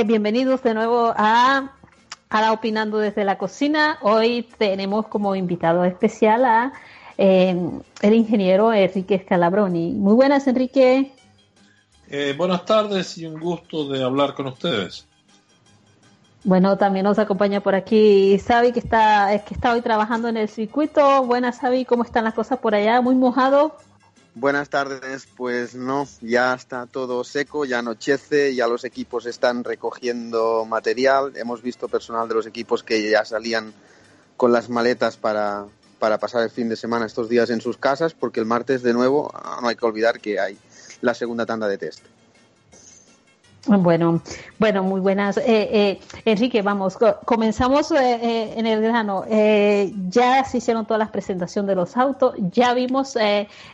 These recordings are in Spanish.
eh, bienvenidos de nuevo a, a Opinando desde la Cocina. Hoy tenemos como invitado especial a eh, el ingeniero Enrique Scalabroni. Muy buenas, Enrique. Eh, buenas tardes y un gusto de hablar con ustedes. Bueno, también nos acompaña por aquí Sabi, que está, que está hoy trabajando en el circuito. Buenas, Sabi, ¿cómo están las cosas por allá? ¿Muy mojado? Buenas tardes, pues no, ya está todo seco, ya anochece, ya los equipos están recogiendo material, hemos visto personal de los equipos que ya salían con las maletas para, para pasar el fin de semana estos días en sus casas, porque el martes de nuevo no hay que olvidar que hay la segunda tanda de test. Bueno, bueno, muy buenas. Eh, eh, Enrique, vamos, comenzamos eh, en el grano. ya se hicieron todas las presentaciones de los autos, ya vimos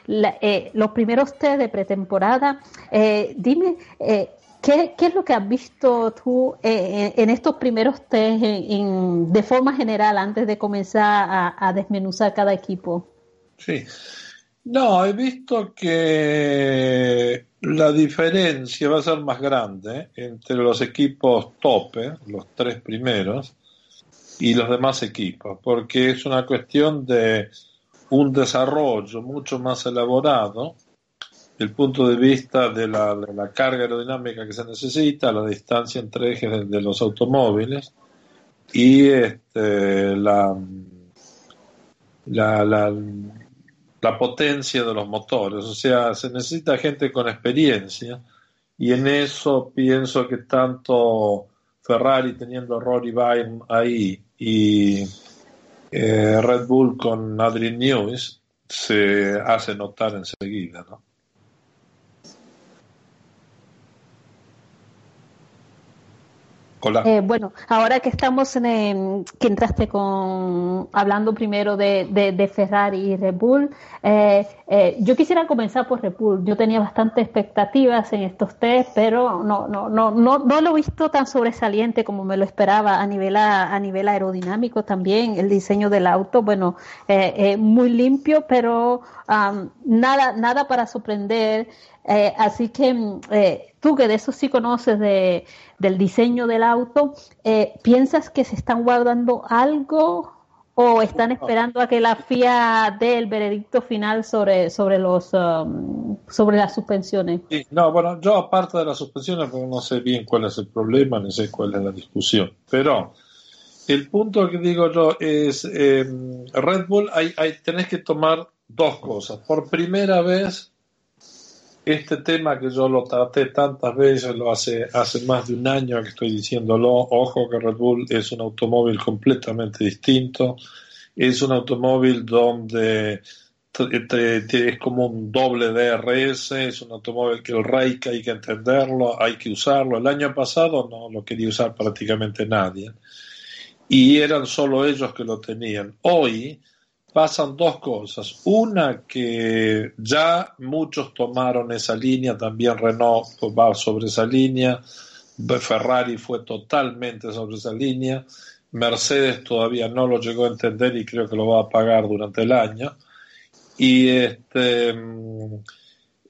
los primeros test de pretemporada. dime, ¿qué, es lo que has visto tú en estos primeros test de forma general antes de comenzar a, a desmenuzar cada equipo? Sí. No, he visto que la diferencia va a ser más grande entre los equipos tope, los tres primeros, y los demás equipos, porque es una cuestión de un desarrollo mucho más elaborado el punto de vista de la, carga aerodinámica que se necesita, la distancia entre ejes de, los automóviles y este, la, la la potencia de los motores. O sea, se necesita gente con experiencia y en eso pienso que tanto Ferrari teniendo Rory Byrne ahí y eh, Red Bull con Adrian Newey se hace notar enseguida, ¿no? Eh, bueno, ahora que estamos en, que entraste con hablando primero de, Ferrari y Red Bull, eh, eh, yo quisiera comenzar por Red Bull. Yo tenía bastantes expectativas en estos test, pero no, no, no, no, no lo he visto tan sobresaliente como me lo esperaba a nivel a, nivel aerodinámico también. El diseño del auto, bueno, muy limpio, pero nada, nada para sorprender. Así que tú que de eso sí conoces de del diseño del auto, eh, ¿piensas que se están guardando algo o están esperando a que la FIA dé el veredicto final sobre, sobre, los, um, sobre las suspensiones? no, bueno, yo aparte de las suspensiones, no sé bien cuál es el problema, ni sé cuál es la discusión, pero el punto que digo yo es, em, Red Bull, hay, hay, tenés que tomar dos cosas. Por primera vez, este tema que yo lo traté tantas veces, lo hace, hace más de un año que estoy diciéndolo, ojo que Red Bull es un automóvil completamente distinto, es un automóvil donde es como un doble DRS, es un automóvil que el RAIC hay que entenderlo, hay que usarlo. El año pasado no lo quería usar prácticamente nadie y eran solo ellos que lo tenían. Hoy pasan dos cosas. Una, que ya muchos tomaron esa línea, también Renault va sobre esa línea, Ferrari fue totalmente sobre esa línea, Mercedes todavía no lo llegó a entender y creo que lo va a pagar durante el año. Y este,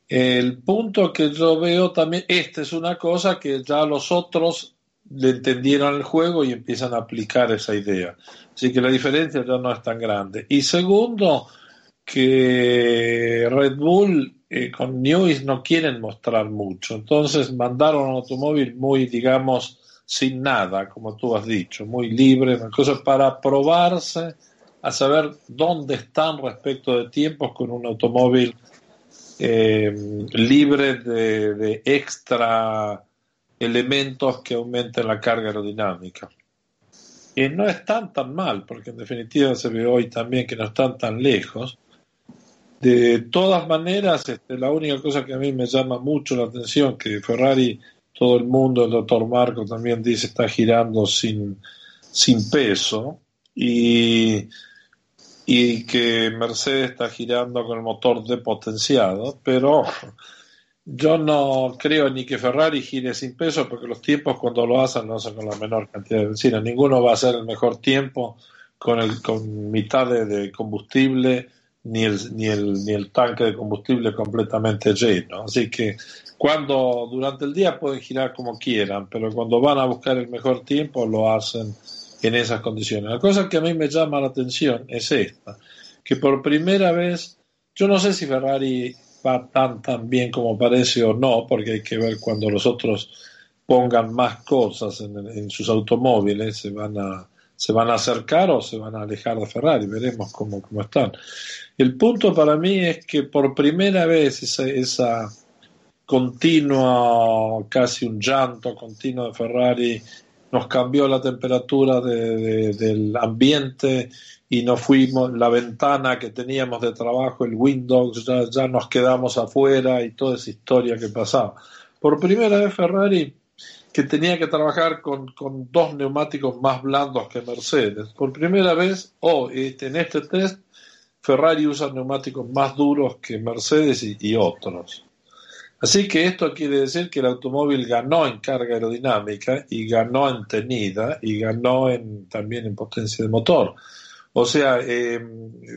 el punto que yo veo también, esta es una cosa que ya los otros le entendieron el juego y empiezan a aplicar esa idea. Así que la diferencia ya no es tan grande. Y segundo, que Red Bull eh, con News no quieren mostrar mucho. Entonces mandaron un automóvil muy, digamos, sin nada, como tú has dicho, muy libre, para probarse a saber dónde están respecto de tiempos con un automóvil eh, libre de, de extra elementos que aumenten la carga aerodinámica. Y no están tan mal, porque en definitiva se ve hoy también que no están tan lejos. De todas maneras, este, la única cosa que a mí me llama mucho la atención, que Ferrari, todo el mundo, el doctor Marco también dice, está girando sin, sin peso, y, y que Mercedes está girando con el motor depotenciado, pero yo no creo ni que Ferrari gire sin peso, porque los tiempos cuando lo hacen lo hacen con la menor cantidad de benzina. Ninguno va a hacer el mejor tiempo con, el, con mitad de, combustible ni el, ni el, ni el tanque de combustible completamente lleno. Así que cuando durante el día pueden girar como quieran, pero cuando van a buscar el mejor tiempo lo hacen en esas condiciones. La cosa que a mí me llama la atención es esta, que por primera vez, yo no sé si Ferrari va tan tan bien como parece o no, porque hay que ver cuando los otros pongan más cosas en, sus automóviles, se van a se van a acercar o se van a alejar de Ferrari, veremos cómo, cómo están. El punto para mí es que por primera vez esa, esa continua, casi un llanto continuo de Ferrari nos cambió la temperatura del ambiente y nos fuimos, la ventana que teníamos de trabajo, el Windows, ya, nos quedamos afuera y toda esa historia que pasaba. Por primera vez Ferrari que tenía que trabajar con, con, dos neumáticos más blandos que Mercedes. Por primera vez, oh, en este test, Ferrari usa neumáticos más duros que Mercedes y, otros. Así que esto quiere decir que el automóvil ganó en carga aerodinámica y ganó en tenida y ganó en, también en potencia de motor. O sea, eh,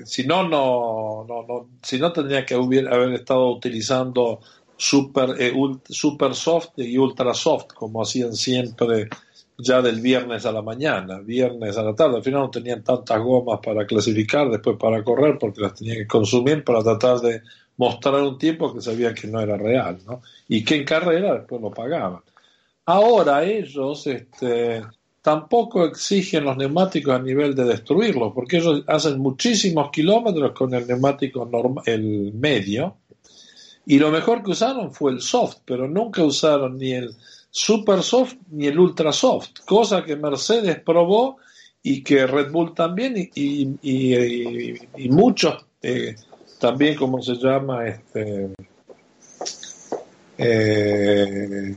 si no, no, no, no, si no tendría que haber estado utilizando super, eh, super soft y ultra soft, como hacían siempre ya del viernes a la mañana, viernes a la tarde. Al final no tenían tantas gomas para clasificar, después para correr, porque las tenían que consumir para tratar de mostrar un tiempo que sabían que no era real, ¿no? Y que en carrera después lo pagaban. Ahora ellos este, tampoco exigen los neumáticos a nivel de destruirlos, porque ellos hacen muchísimos kilómetros con el neumático normal, el medio, y lo mejor que usaron fue el soft, pero nunca usaron ni el super soft ni el ultra soft, cosa que Mercedes probó y que Red Bull también y, muchos eh, también, como se llama? Este, eh,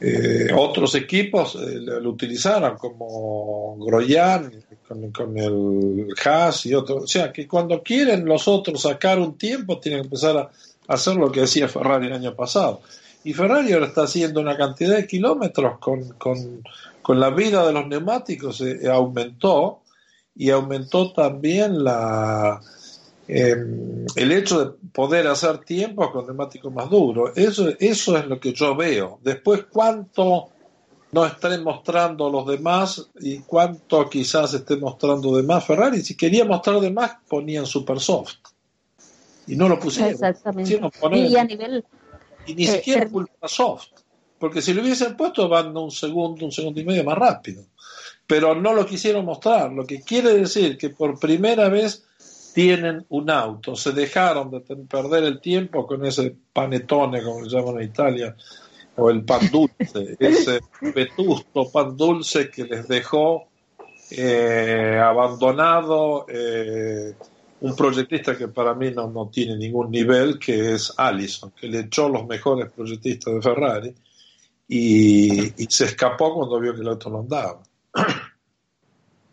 eh, otros equipos lo utilizaron como Groyan con, el Haas y otros. O sea, que cuando quieren los otros sacar un tiempo, tienen que empezar a hacer lo que hacía Ferrari el año pasado. Y Ferrari ahora está haciendo una cantidad de kilómetros con, con, con la vida de los neumáticos, eh, aumentó y aumentó también la, em, el hecho de poder hacer tiempos con neumáticos más duros. Eso, eso es lo que yo veo. Después, cuánto no estén mostrando los demás y cuánto quizás esté mostrando de más Ferrari. Si quería mostrar de más, ponían super soft y no lo pusieron. Exactamente. y a nivel. Y ni eh, siquiera ultra soft, porque si lo hubiesen puesto van un segundo, un segundo y medio más rápido. Pero no lo quisieron mostrar, lo que quiere decir que por primera vez tienen un auto, se dejaron de perder el tiempo con ese panetone, como le llaman en Italia, o el pan dulce, ese vetusto pan dulce que les dejó eh, abandonado. Eh, un proyectista que para mí no, no tiene ningún nivel, que es Allison, que le echó los mejores proyectistas de Ferrari y, se escapó cuando vio que el auto no andaba.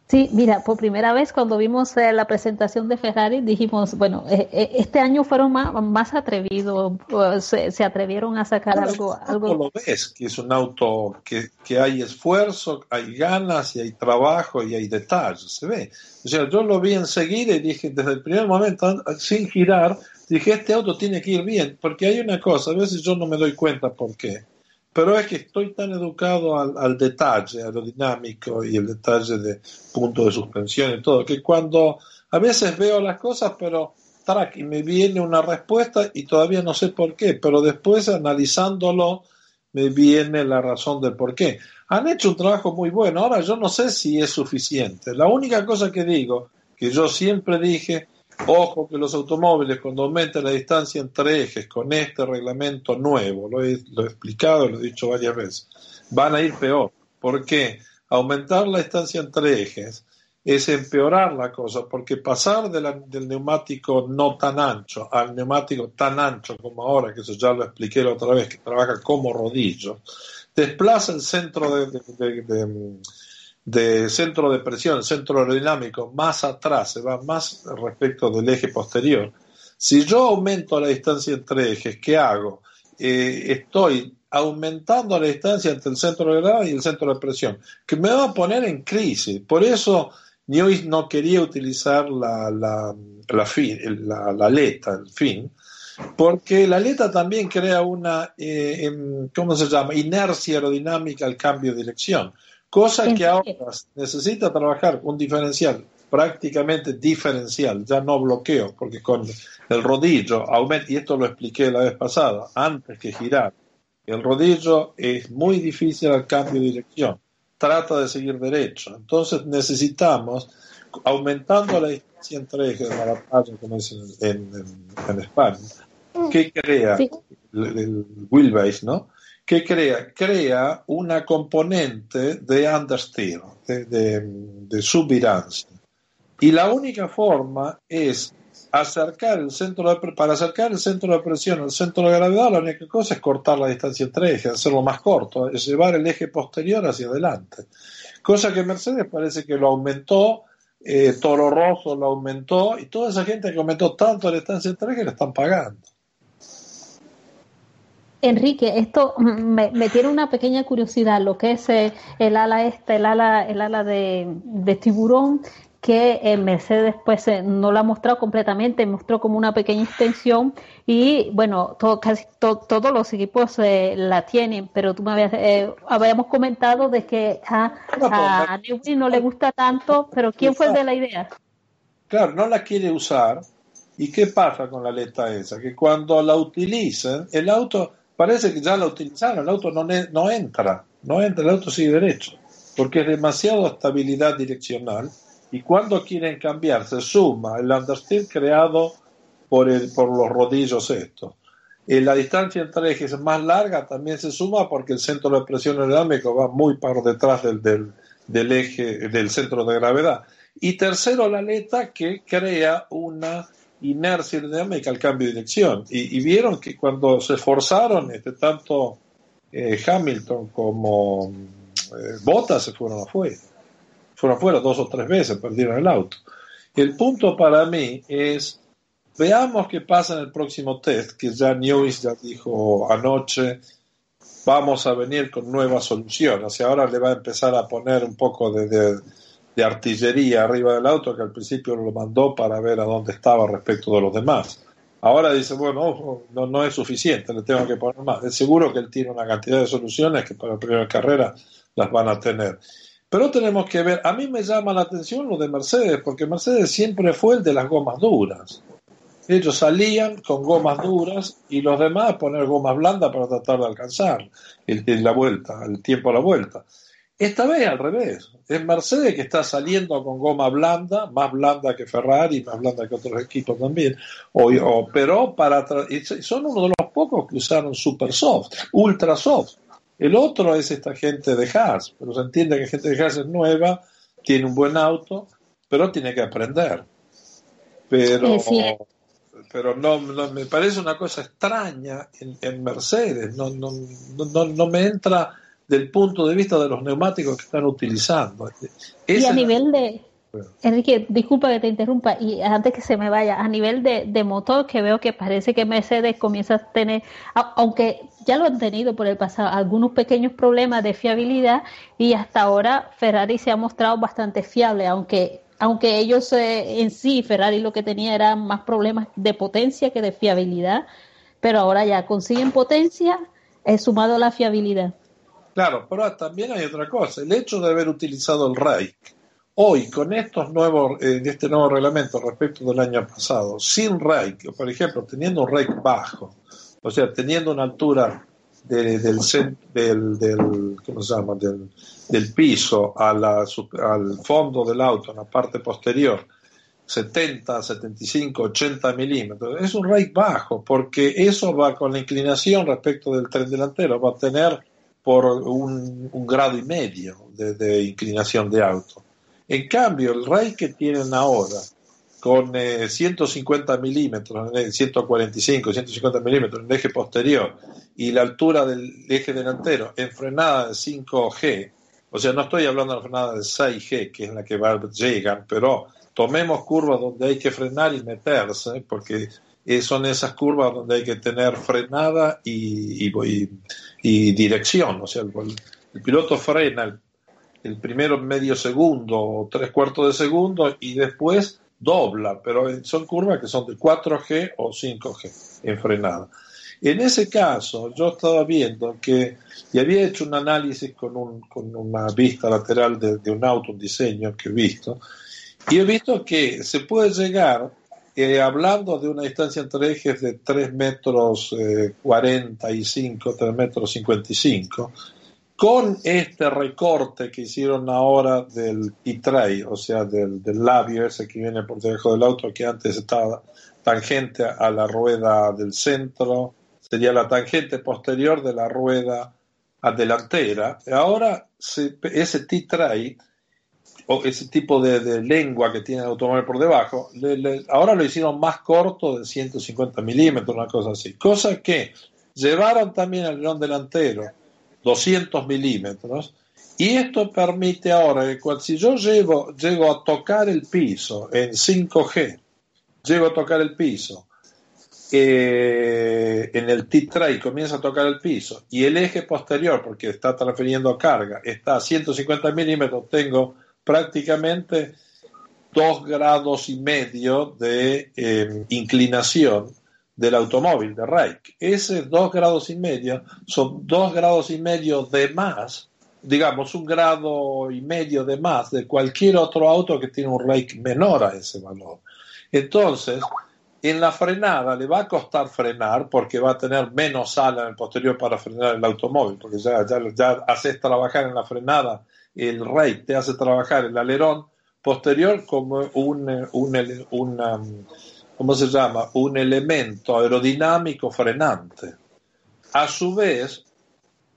Sí, mira, por primera vez cuando vimos eh, la presentación de Ferrari dijimos, bueno, eh, eh, este año fueron más, más atrevidos, se, atrevieron a sacar algo, algo. lo ves, que es un auto que, que, hay esfuerzo, hay ganas y hay trabajo y hay detalles, se ve. O sea, yo lo vi enseguida y dije, desde el primer momento, sin girar, dije, este auto tiene que ir bien, porque hay una cosa, a veces yo no me doy cuenta por qué pero es que estoy tan educado al, al, detalle, a dinámico y el detalle de punto de suspensión y todo, que cuando a veces veo las cosas, pero track, y me viene una respuesta y todavía no sé por qué, pero después analizándolo me viene la razón del por qué. Han hecho un trabajo muy bueno, ahora yo no sé si es suficiente. La única cosa que digo, que yo siempre dije, Ojo que los automóviles, cuando aumenten la distancia entre ejes con este reglamento nuevo, lo he, explicado, lo he dicho varias veces, van a ir peor. ¿Por qué? Aumentar la distancia entre ejes es empeorar la cosa, porque pasar del neumático no tan ancho al neumático tan ancho como ahora, que eso ya lo expliqué la otra vez, que trabaja como rodillo, desplaza el centro de centro de presión, centro aerodinámico, más atrás, se va más respecto del eje posterior. Si yo aumento la distancia entre ejes, ¿qué hago? Eh, estoy aumentando la distancia entre el centro de gravedad y el centro de presión, que me va a poner en crisis. Por eso Newis no quería utilizar la, la, la, fin, la, la aleta, el fin, porque la aleta también crea una, eh, ¿cómo se llama?, inercia aerodinámica al cambio de dirección, cosa que ahora necesita trabajar un diferencial prácticamente diferencial, ya no bloqueo, porque con el rodillo aumenta, y esto lo expliqué la vez pasada, antes que girar, el rodillo es muy difícil al cambio de dirección, trata de seguir derecho, entonces necesitamos, aumentando la distancia entre ejes de la batalla, como es en, en, España, que crea el, wheelbase, ¿no? Que crea? Crea una componente de understeer, de, de. Y la única forma es acercar el centro de, para acercar el centro de presión al centro de gravedad, la única cosa es cortar la distancia entre ejes, hacerlo más corto, es llevar el eje posterior hacia adelante. Cosa que Mercedes parece que lo aumentó, eh, Toro Rosso lo aumentó, y toda esa gente que aumentó tanto la distancia entre ejes la están pagando. Enrique, esto me, tiene una pequeña curiosidad, lo que es eh, el ala este, el ala, el ala de, de tiburón, que eh, Mercedes pues eh, no la ha mostrado completamente, mostró como una pequeña extensión y bueno, todo, casi todos los equipos eh, la tienen, pero tú me habías, habíamos comentado de que a, a no le gusta tanto, pero ¿quién fue el de la idea? Claro, no la quiere usar y ¿qué pasa con la aleta esa? Que cuando la utilicen, el auto parece que ya la utilizaron, el auto no, no entra, no entra, el auto sigue derecho, porque es demasiado estabilidad direccional y cuando quieren cambiar se suma el understeer creado por, el, por los rodillos estos. Y la distancia entre ejes más larga también se suma porque el centro de presión aerodinámica va muy por detrás del, del, eje, del centro de gravedad. Y tercero, la aleta que crea una inercia aerodinámica al cambio de dirección. Y, vieron que cuando se esforzaron, este, tanto eh, Hamilton como eh, se fueron afuera fueron afuera dos o tres veces, perdieron el auto. El punto para mí es, veamos qué pasa en el próximo test, que ya News ya dijo anoche, vamos a venir con nuevas soluciones. Y ahora le va a empezar a poner un poco de, de, artillería arriba del auto, que al principio lo mandó para ver a dónde estaba respecto de los demás. Ahora dice, bueno, no, no es suficiente, le tengo que poner más. Es seguro que él tiene una cantidad de soluciones que para la primera carrera las van a tener. Pero tenemos que ver, a mí me llama la atención lo de Mercedes, porque Mercedes siempre fue el de las gomas duras. Ellos salían con gomas duras y los demás poner gomas blandas para tratar de alcanzar el, la vuelta, el tiempo a la vuelta. Esta vez al revés. Es Mercedes que está saliendo con goma blanda, más blanda que Ferrari, más blanda que otros equipos también. O, pero para son uno de los pocos que usaron super soft, ultra soft. El otro es esta gente de Haas, pero se entiende que gente de Haas es nueva, tiene un buen auto, pero tiene que aprender. Pero, pero no, me parece una cosa extraña en, Mercedes, no, no, no, no, me entra del punto de vista de los neumáticos que están utilizando. y a nivel de, Enrique, disculpa que te interrumpa y antes que se me vaya, a nivel de, motor que veo que parece que Mercedes comienza a tener, aunque ya lo han tenido por el pasado, algunos pequeños problemas de fiabilidad y hasta ahora Ferrari se ha mostrado bastante fiable, aunque aunque ellos eh, en sí, Ferrari lo que tenía eran más problemas de potencia que de fiabilidad, pero ahora ya consiguen potencia he sumado la fiabilidad. Claro, pero también hay otra cosa, el hecho de haber utilizado el rake Hoy, con estos nuevos, eh, este nuevo reglamento respecto del año pasado, sin rake, por ejemplo, teniendo un rake bajo, o sea, teniendo una altura del, del, del, ¿cómo se llama? del, del piso a la, al fondo del auto, en la parte posterior, 70, 75, 80 milímetros. Es un rake bajo, porque eso va con la inclinación respecto del tren delantero, va a tener por un, grado y medio de, inclinación de auto. En cambio, el RAI que tienen ahora, con 150 eh, milímetros, 145, 150 milímetros en el eje posterior y la altura del eje delantero en frenada de 5G, o sea, no estoy hablando de la frenada de 6G, que es la que va, llegan, pero tomemos curvas donde hay que frenar y meterse, porque son esas curvas donde hay que tener frenada y, y, dirección, o sea, el, el piloto frena, el primero medio segundo o tres cuartos de segundo y después dobla, pero son curvas que son de 4G o 5G en frenada. En ese caso, yo estaba viendo que, y había hecho un análisis con, un, con una vista lateral de, un auto, un diseño que he visto, y he visto que se puede llegar, hablando de una distancia entre ejes de 3 metros 45, eh, 3 metros 55, con este recorte que hicieron ahora del e-tray, o sea, del, del, labio ese que viene por debajo del auto, que antes estaba tangente a la rueda del centro, sería la tangente posterior de la rueda delantera. Ahora ese T-tray, o ese tipo de, lengua que tiene el automóvil por debajo, ahora lo hicieron más corto de 150 milímetros, una cosa así. Cosa que llevaron también al león delantero 200 milímetros. Y esto permite ahora que si yo llego, llego a tocar el piso en 5G, llego a tocar el piso eh, en el T-tray comienza a tocar el piso y el eje posterior, porque está transfiriendo carga, está a 150 milímetros, tengo prácticamente dos grados y medio de eh, inclinación del automóvil de Reich. Ese dos grados y medio son dos grados y medio de más, digamos un grado y medio de más de cualquier otro auto que tiene un Reich menor a ese valor. Entonces, en la frenada le va a costar frenar porque va a tener menos ala en el posterior para frenar el automóvil, porque ya, ya, ya haces trabajar en la frenada el rey, te hace trabajar el alerón posterior como un, un, un, ¿cómo se llama? Un elemento aerodinámico frenante. A su vez,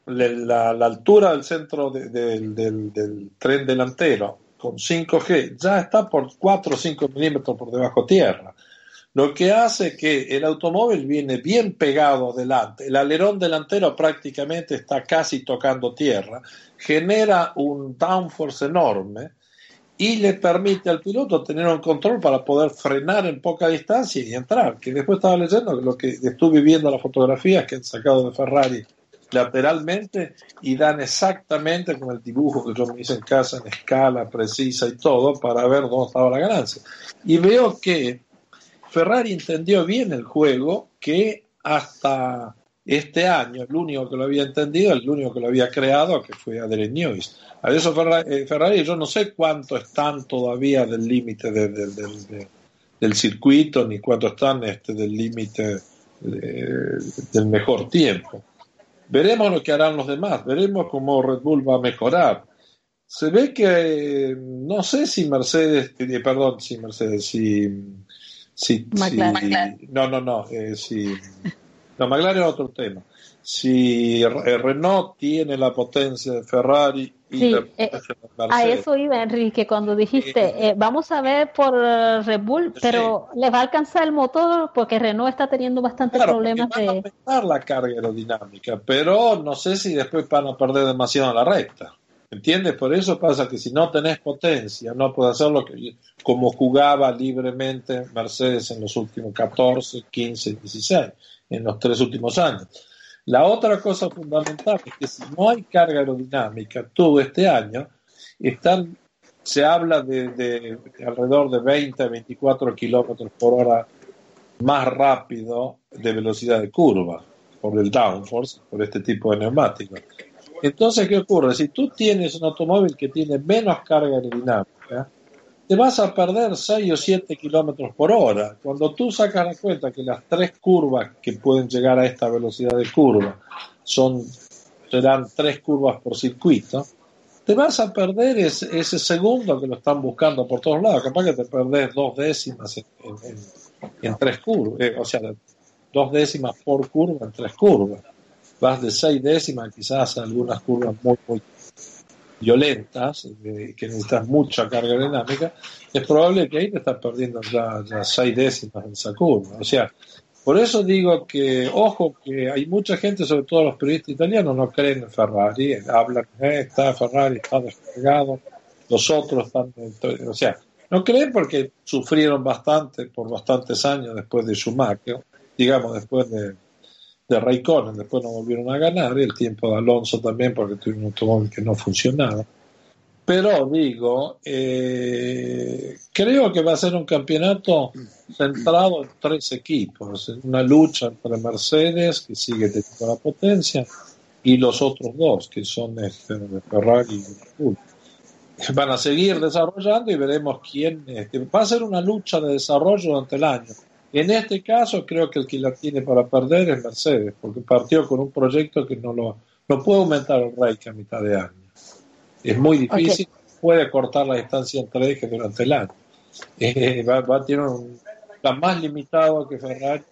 la, altura del centro del, del, tren delantero con 5G ya está por 4 o 5 milímetros por debajo tierra, lo que hace que el automóvil viene bien pegado adelante, el alerón delantero prácticamente está casi tocando tierra, genera un downforce enorme y le permite al piloto tener un control para poder frenar en poca distancia y entrar. Que después estaba leyendo lo que estuve viendo las fotografías que han sacado de Ferrari lateralmente y dan exactamente con el dibujo que yo me hice en casa en escala precisa y todo para ver dónde estaba la ganancia. Y veo que Ferrari entendió bien el juego que hasta este año el único que lo había entendido, el único que lo había creado, que fue Adrian Newey. A eso eh, Ferrari, yo no sé cuánto están todavía del límite del circuito, ni cuánto están este, del límite del mejor tiempo. Veremos lo que harán los demás, veremos cómo Red Bull va a mejorar. Se ve que, no sé si Mercedes, eh, perdón, si Mercedes, si Sí, no, no, no. Eh, si, no, McLaren es otro tema. Si Renault tiene la potencia de Ferrari y eh, A eso iba, Enrique, cuando dijiste, eh, vamos a ver por Red Bull, pero le va a alcanzar el motor porque Renault está teniendo bastantes problemas van de... a la carga aerodinámica, pero no sé si después van a perder demasiado la recta. ¿Entiendes? Por eso pasa que si no tenés potencia, no puedes hacerlo como jugaba libremente Mercedes en los últimos 14, 15, 16, en los tres últimos años. La otra cosa fundamental es que si no hay carga aerodinámica, todo este año están, se habla de, de alrededor de 20 a 24 kilómetros por hora más rápido de velocidad de curva por el downforce, por este tipo de neumáticos. Entonces, ¿qué ocurre? Si tú tienes un automóvil que tiene menos carga aerodinámica, te vas a perder 6 o 7 kilómetros por hora. Cuando tú sacas la cuenta que las tres curvas que pueden llegar a esta velocidad de curva son, serán tres curvas por circuito, te vas a perder ese, segundo que lo están buscando por todos lados. Capaz que te perdés dos décimas en, tres curvas, eh, o sea, dos décimas por curva en tres curvas vas de seis décimas, quizás algunas curvas muy, muy violentas, eh, que necesitas mucha carga dinámica, es probable que ahí te estás perdiendo ya, seis décimas en esa curva. O sea, por eso digo que, ojo, que hay mucha gente, sobre todo los periodistas italianos, no creen en Ferrari, hablan, eh, está Ferrari, está despegado, los otros están, o sea, no creen porque sufrieron bastante por bastantes años después de Schumacher, digamos, después de de Raikkonen, después no volvieron a ganar, y el tiempo de Alonso también, porque tuvieron un automóvil que no funcionaba. Pero digo, eh, creo que va a ser un campeonato centrado en tres equipos, una lucha entre Mercedes, que sigue teniendo la potencia, y los otros dos, que son este, Ferrari y Red. Van a seguir desarrollando y veremos quién. Este, va a ser una lucha de desarrollo durante el año. En este caso, creo que el que la tiene para perder es Mercedes, porque partió con un proyecto que no lo no puede aumentar el rake a mitad de año. Es muy difícil, puede cortar la distancia entre ejes durante el año. Eh, va, a tener un plan más limitado que Ferrari.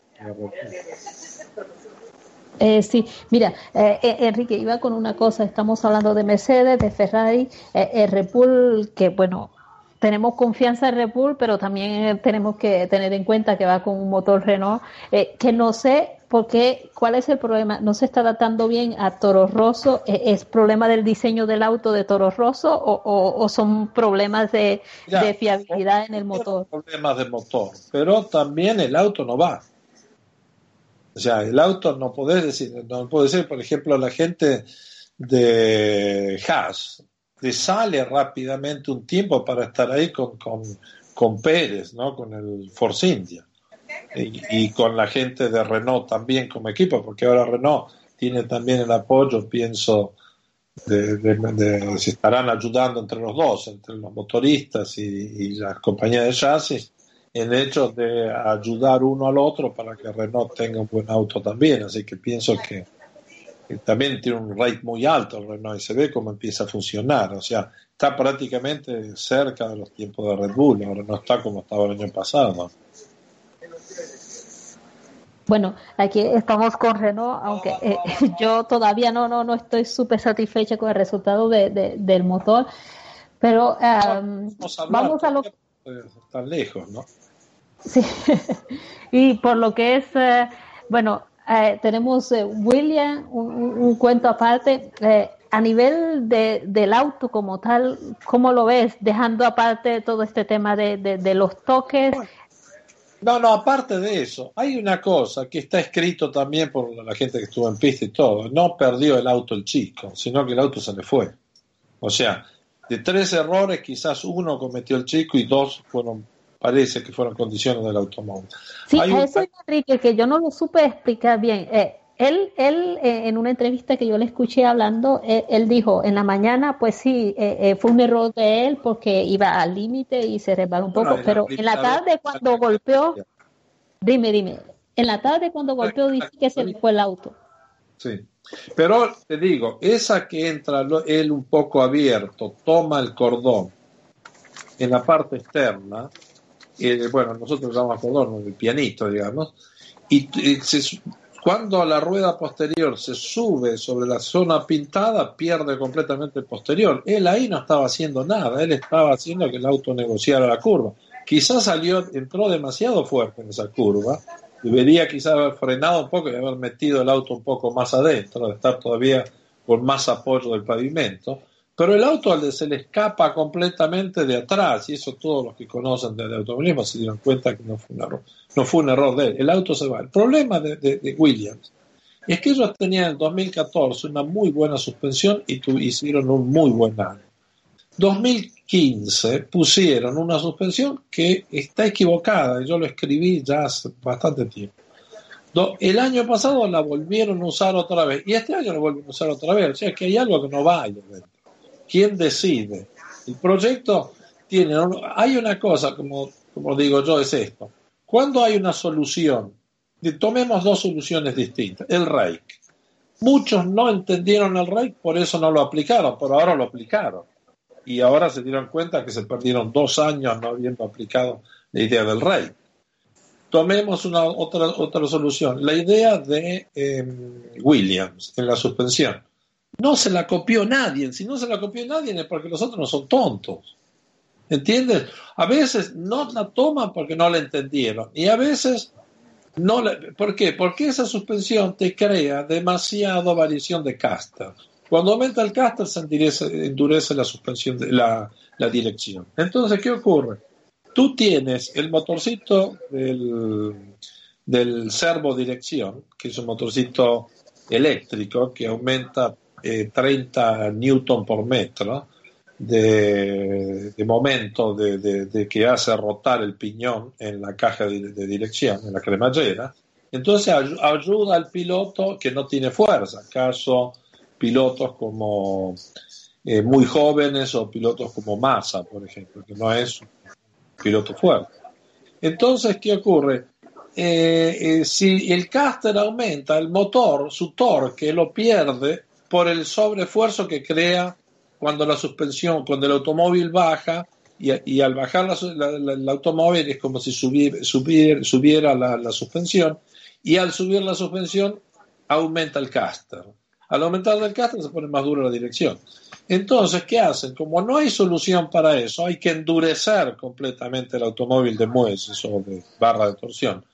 Eh, sí, mira, eh, eh, Enrique, iba con una cosa, estamos hablando de Mercedes, de Ferrari, eh, Red Bull, que bueno, tenemos confianza en Red Bull, pero también tenemos que tener en cuenta que va con un motor Renault, que no sé por qué, cuál es el problema, no se está adaptando bien a Toro Rosso, ¿es problema del diseño del auto de Toro Rosso o, son problemas de, de fiabilidad en el motor? Problemas de motor, pero también el auto no va. O sea, el auto no podés decir, no puede ser, por ejemplo, la gente de Haas, le sale rápidamente un tiempo para estar ahí con, con, Pérez, ¿no? Con el Force India. Y, con la gente de Renault también como equipo, porque ahora Renault tiene también el apoyo, pienso, de, de, se estarán ayudando entre los dos, entre los motoristas y, y las compañías de chasis, en hecho de ayudar uno al otro para que Renault tenga un buen auto también. Así que pienso que, también tiene un rate muy alto el Renault y se ve cómo empieza a funcionar. O sea, está prácticamente cerca de los tiempos de Red Bull, ahora no está como estaba el año pasado. Bueno, aquí estamos con Renault, aunque eh, yo todavía no, no, no estoy súper satisfecha con el resultado de, del motor, pero vamos a lo que... Tan lejos, ¿no? Sí, y por lo que es, eh, bueno, eh, tenemos eh, William, un, cuento aparte. a nivel de, del auto como tal, ¿cómo lo ves? Dejando aparte todo este tema de, los toques. No, no, aparte de eso, hay una cosa que está escrito también por la gente que estuvo en pista y todo. No perdió el auto el chico, sino que el auto se le fue. O sea, de tres errores, quizás uno cometió el chico y dos fueron parece que fueron condiciones del automóvil. Sí, a eso Enrique, que yo no lo supe explicar bien. Eh, él, él eh, en una entrevista que yo le escuché hablando, eh, él dijo, en la mañana, pues sí, fue un error de él porque iba al límite y se resbaló un poco, pero en la tarde cuando golpeó, dime, dime, en la tarde cuando golpeó dice que se le fue el auto. Sí, pero te digo, esa que entra él un poco abierto, toma el cordón en la parte externa, bueno, nosotros llamamos el pianito, digamos, y, cuando la rueda posterior se sube sobre la zona pintada, pierde completamente el posterior. Él ahí no estaba haciendo nada, él estaba haciendo que el auto negociara la curva. Quizás salió, entró demasiado fuerte en esa curva, debería quizás haber frenado un poco y haber metido el auto un poco más adentro, de estar todavía con más apoyo del pavimento pero el auto se le escapa completamente de atrás, y eso todos los que conocen del automovilismo se dieron cuenta que no fue un error, no fue un error de él. El auto se va. El problema de, Williams es que ellos tenían en 2014 una muy buena suspensión y hicieron un muy buen año. 2015 pusieron una suspensión que está equivocada, yo lo escribí ya hace bastante tiempo. El año pasado la volvieron a usar otra vez y este año la vuelven a usar otra vez, o sea que hay algo que no va ¿Quién decide? El proyecto tiene, hay una cosa, como, como digo yo, es esto. Cuando hay una solución, tomemos dos soluciones distintas, el REIC. Muchos no entendieron el REIC, por eso no lo aplicaron, pero ahora lo aplicaron. Y ahora se dieron cuenta que se perdieron dos años no habiendo aplicado la idea del REIC. Tomemos una otra, otra solución, la idea de em, Williams en la suspensión. No se la copió nadie. Si no se la copió nadie es porque los otros no son tontos. ¿Entiendes? A veces no la toman porque no la entendieron. Y a veces no la... ¿Por qué? Porque esa suspensión te crea demasiado variación de caster. Cuando aumenta el caster se endurece, la suspensión de la, la dirección. Entonces, ¿qué ocurre? Tú tienes el motorcito del, del servo dirección, que es un motorcito eléctrico que aumenta 30 eh, newton por metro de, momento de, que hace rotar el piñón en la caja de, dirección, en la cremallera. Entonces ayuda al piloto que no tiene fuerza, caso pilotos como eh, muy jóvenes o pilotos como Massa, por ejemplo, que no es un piloto fuerte. Entonces, ¿qué ocurre? Eh, si el caster aumenta, el motor, su torque, lo pierde por el sobreesfuerzo que crea cuando la suspensión, cuando el automóvil baja y, al bajar el automóvil es como si subiera la, suspensión y al subir la suspensión aumenta el caster. Al aumentar el caster se pone más dura la dirección. Entonces, ¿qué hacen? Como no hay solución para eso, hay que endurecer completamente el automóvil de muelles o de barra de torsión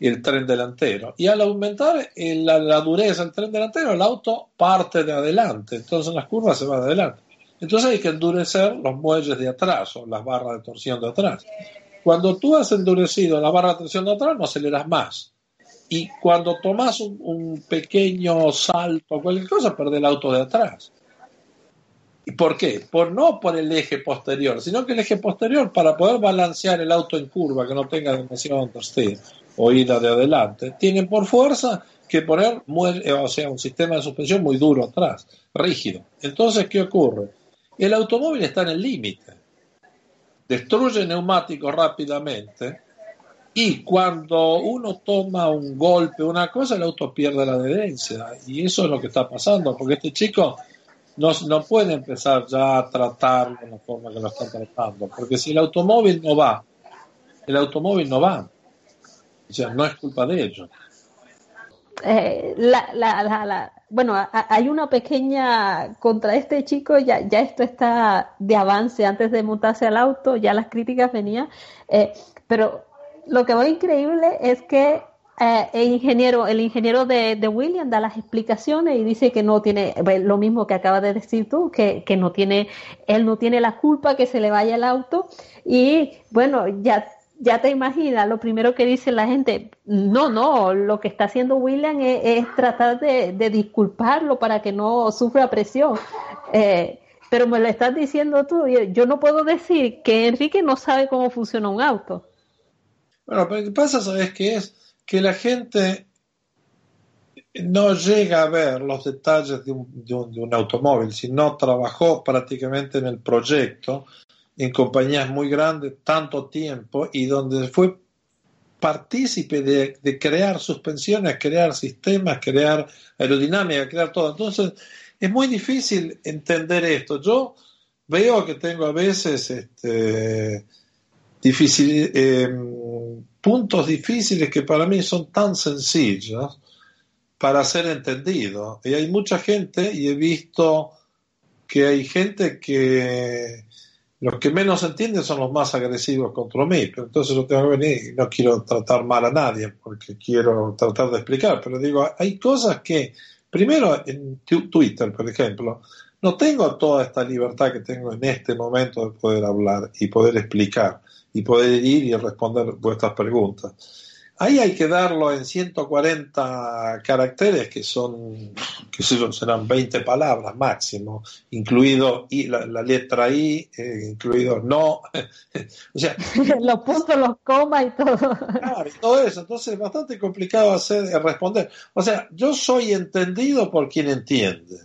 el tren delantero. Y al aumentar la, la dureza del tren delantero, el auto parte de adelante. Entonces, en las curvas se va de adelante. Entonces hay que endurecer los muelles de atrás o las barras de torsión de atrás. Cuando tú has endurecido la barra de torsión de atrás, no aceleras más. Y cuando tomas un, pequeño salto, cualquier cosa, perdés el auto de atrás. ¿Y por qué? Por, no por el eje posterior, sino que el eje posterior, para poder balancear el auto en curva, que no tenga demasiado understeer o ida de adelante, tiene por fuerza que poner o sea, un sistema de suspensión muy duro atrás, rígido. Entonces, ¿qué ocurre? El automóvil está en el límite. Destruye neumáticos rápidamente y cuando uno toma un golpe, una cosa, el auto pierde la adherencia. Y eso es lo que está pasando, porque este chico no, no puede empezar ya a tratarlo de la forma que lo está tratando. Porque si el automóvil no va, el automóvil no va. O sea, no es culpa de ellos. Eh, bueno, hay una pequeña contra este chico, ya, ya esto está de avance antes de montarse al auto, ya las críticas venían, eh, pero lo que va increíble es que eh, el ingeniero, el ingeniero de, de, William da las explicaciones y dice que no tiene, lo mismo que acaba de decir tú, que, que no tiene, él no tiene la culpa que se le vaya el auto y bueno, ya ya te imaginas, lo primero que dice la gente, no, no, lo que está haciendo William es, tratar de, disculparlo para que no sufra presión. Eh, pero me lo estás diciendo tú, yo no puedo decir que Enrique no sabe cómo funciona un auto. Bueno, pero pasa, ¿sabes qué es? Que la gente no llega a ver los detalles de un, de un automóvil, si no trabajó prácticamente en el proyecto en compañías muy grandes tanto tiempo y donde fue partícipe de, crear suspensiones, crear sistemas, crear aerodinámica, crear todo. Entonces, es muy difícil entender esto. Yo veo que tengo a veces este, difícil, em, puntos difíciles que para mí son tan sencillos para ser entendidos. Y hay mucha gente, y he visto que hay gente que los que menos entienden son los más agresivos contra mí, pero entonces no tengo que venir y no quiero tratar mal a nadie porque quiero tratar de explicar, pero digo, hay cosas que, primero en Twitter, por ejemplo, no tengo toda esta libertad que tengo en este momento de poder hablar y poder explicar y poder ir y responder vuestras preguntas. Ahí hay que darlo en 140 caracteres, que son, que serán 20 palabras máximo, incluido y la, letra I, eh, incluido no. o sea, los puntos, los comas y todo. Claro, y todo eso. Entonces es bastante complicado hacer, responder. O sea, yo soy entendido por quien entiende.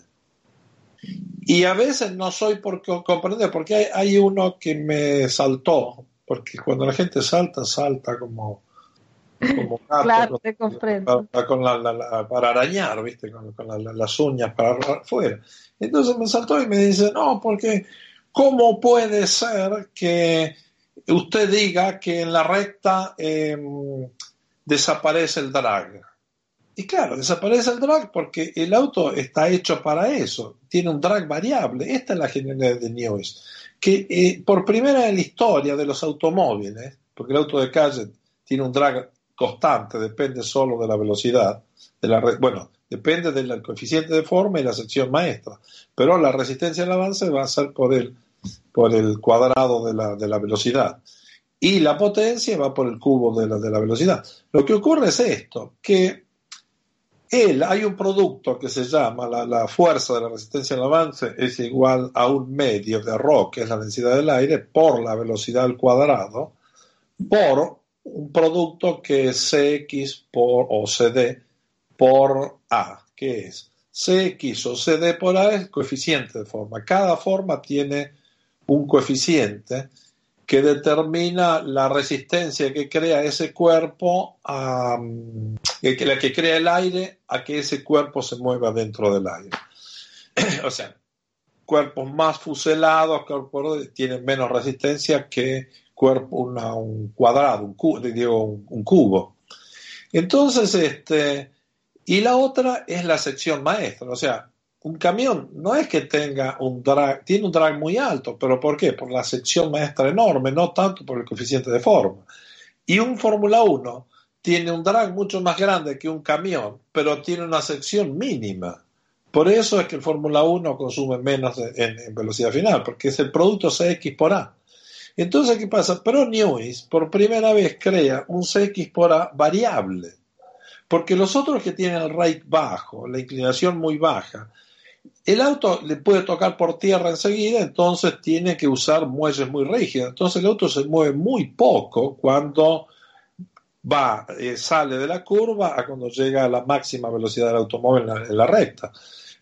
Y a veces no soy por comprender, porque hay, hay uno que me saltó, porque cuando la gente salta, salta como como claro, te comprendo. Para, arañar, ¿viste? Con, las uñas para afuera. Entonces me saltó y me dice, no, porque ¿cómo puede ser que usted diga que en la recta em, desaparece el drag? Y claro, desaparece el drag porque el auto está hecho para eso, tiene un drag variable. Esta es la genialidad de News, que eh, por primera en la historia de los automóviles, porque el auto de calle tiene un drag constante, depende solo de la velocidad, de la bueno, depende del coeficiente de forma y la sección maestra, pero la resistencia al avance va a ser por el, por el cuadrado de la, de la velocidad y la potencia va por el cubo de la, de la velocidad. Lo que ocurre es esto, que él, hay un producto que se llama la, la fuerza de la resistencia al avance es igual a un medio de ρ, que es la densidad del aire, por la velocidad al cuadrado, por un producto que es Cx por, o CD por A, que es Cx o CD por A es coeficiente de forma. Cada forma tiene un coeficiente que determina la resistencia que crea ese cuerpo, a, la que crea el aire a que ese cuerpo se mueva dentro del aire. o sea, cuerpos más fuselados tienen menos resistencia que cuerpo, un cuadrado, un, cubo, digo, un, cubo. Entonces, este, y la otra es la sección maestra, o sea, un camión no es que tenga un drag, tiene un drag muy alto, pero ¿por qué? Por la sección maestra enorme, no tanto por el coeficiente de forma. Y un Fórmula 1 tiene un drag mucho más grande que un camión, pero tiene una sección mínima. Por eso es que el Fórmula 1 consume menos en, velocidad final, porque es el producto CX por A. Entonces, ¿qué pasa? Pro News por primera vez crea un CX por A variable, porque los otros que tienen el rate bajo, la inclinación muy baja, el auto le puede tocar por tierra enseguida, entonces tiene que usar muelles muy rígidos. Entonces el auto se mueve muy poco cuando va, eh, sale de la curva a cuando llega a la máxima velocidad del automóvil en la, recta.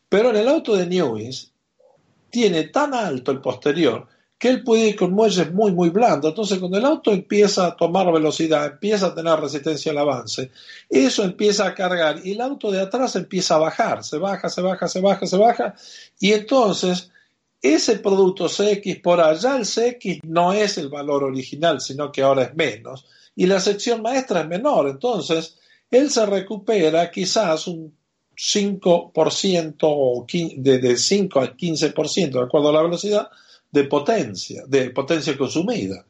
Pero en el auto de Newis tiene tan alto el posterior que él puede ir con muelles muy, muy blandos. Entonces, cuando el auto empieza a tomar velocidad, empieza a tener resistencia al avance, eso empieza a cargar y el auto de atrás empieza a bajar, se baja, se baja, se baja, se baja, y entonces ese producto CX por allá, el CX no es el valor original, sino que ahora es menos, y la sección maestra es menor. Entonces, él se recupera quizás un 5% o de, de 5 al 15% de acuerdo a la velocidad, de potencia, de potencia consumida.